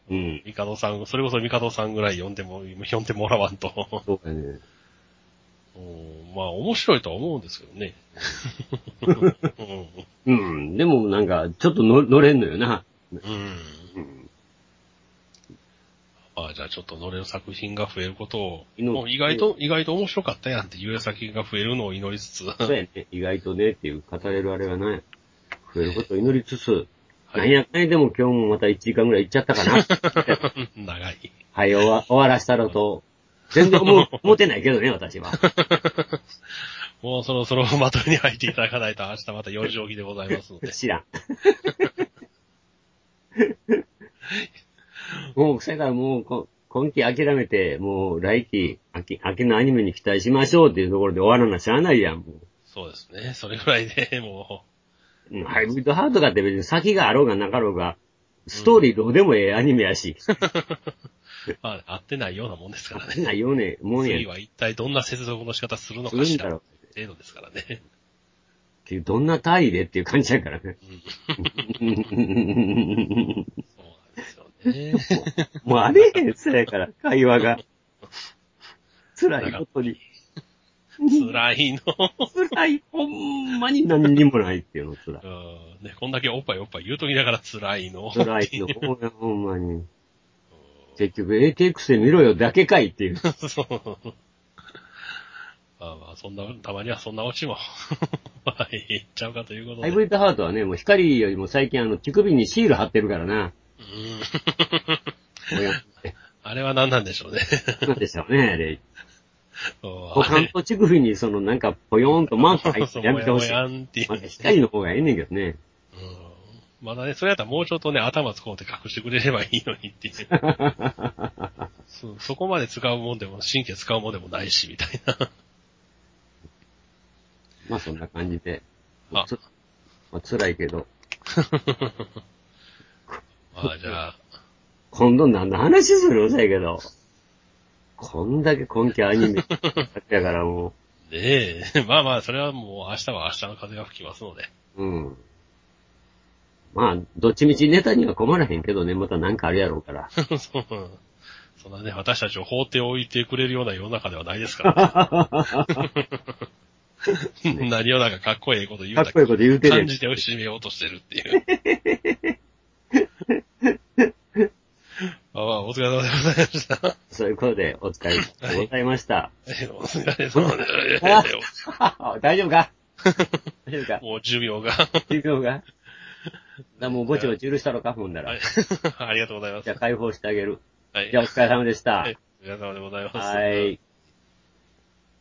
うん。ミカドさん、それこそミカドさんぐらい呼んでも、呼んでもらわんと。そうだね。うんまあ、面白いとは思うんですけどね。う んうん。でもなんか、ちょっとの乗れんのよな。うん。うん。ああ、じゃあちょっと乗れる作品が増えることを、祈もう意外と、意外と面白かったやんっていう作品が増えるのを祈りつつ、そうやね。意外とねっていう語れるあれはない。増えることを祈りつつ、はいなんやかんやでも今日もまた1時間ぐらい行っちゃったかな。長い。はい、終わ終わらしたのと、全然思ってないけどね、私は。もうそろそろまとめに入っていただかないと明日また4時起きでございますので。知らん。もう、それからもうこ、今期諦めて、もう来期、秋、秋のアニメに期待しましょうっていうところで終わらなしゃあないやん、もそうですね。それぐらいでもう。うんハイブリッドハートかって別に先があろうがなかろうが、ストーリーどうでもええアニメやし。う、まあ、合ってないようなもんですからね。ないよね、もんや次は一体どんな接続の仕方するのすかしら。程度ですからね。っていうどんな単位でっていう感じやからね。うん、そうなんですよね。もうあれへん、そやから、会話が。辛いことに。辛いの。辛い、ほんまに何にもないっていうの辛い。うんね、こんだけおっぱいおっぱい言うときながら辛いの。辛いの、ほんまに。結局 ATX で見ろよだけかいっていう。そう。まあまあ、そんな、たまにはそんなオチも、はい、言っちゃうかということで。ハイブリッドハートはね、もう光よりも最近あの、手首にシール貼ってるからな。うん。あれは何なんでしょうね。なんでしょうね、あれ。股間と乳首にそのなんかぽよーんとマーク入ってやめてほしい。まあ光の方がええねんけどね。うんまだね、それやったらもうちょっとね、頭使うて隠してくれればいいのにっていう。そそこまで使うもんでも、神経使うもんでもないし、みたいな。まあそんな感じで。あつまあ、辛いけど。まあじゃあ、今度何の話するうざいけど。こんだけ今期アニメやからも ねえ、まあまあ、それはもう明日は明日の風が吹きますので。う、うん。まあ、どっちみちネタには困らへんけどね、またなんかあるやろうから。そうそんなね、私たちを放っておいてくれるような世の中ではないですから、ね。何をなんかかっこいいこと言うかっこいいこと言うてる感じて締めようとしてるっていう。まあまあ、お疲れ様でございました。そういうことでお疲れ様でございました。お疲れ様であ大丈夫か？大丈夫か？もう寿命が。大丈夫 かだもうぼちぼち許したろかほんなら。はい。ありがとうございます。じゃあ解放してあげる。はい。じゃあお疲れ様でした。はいお疲れ様でございます。はい。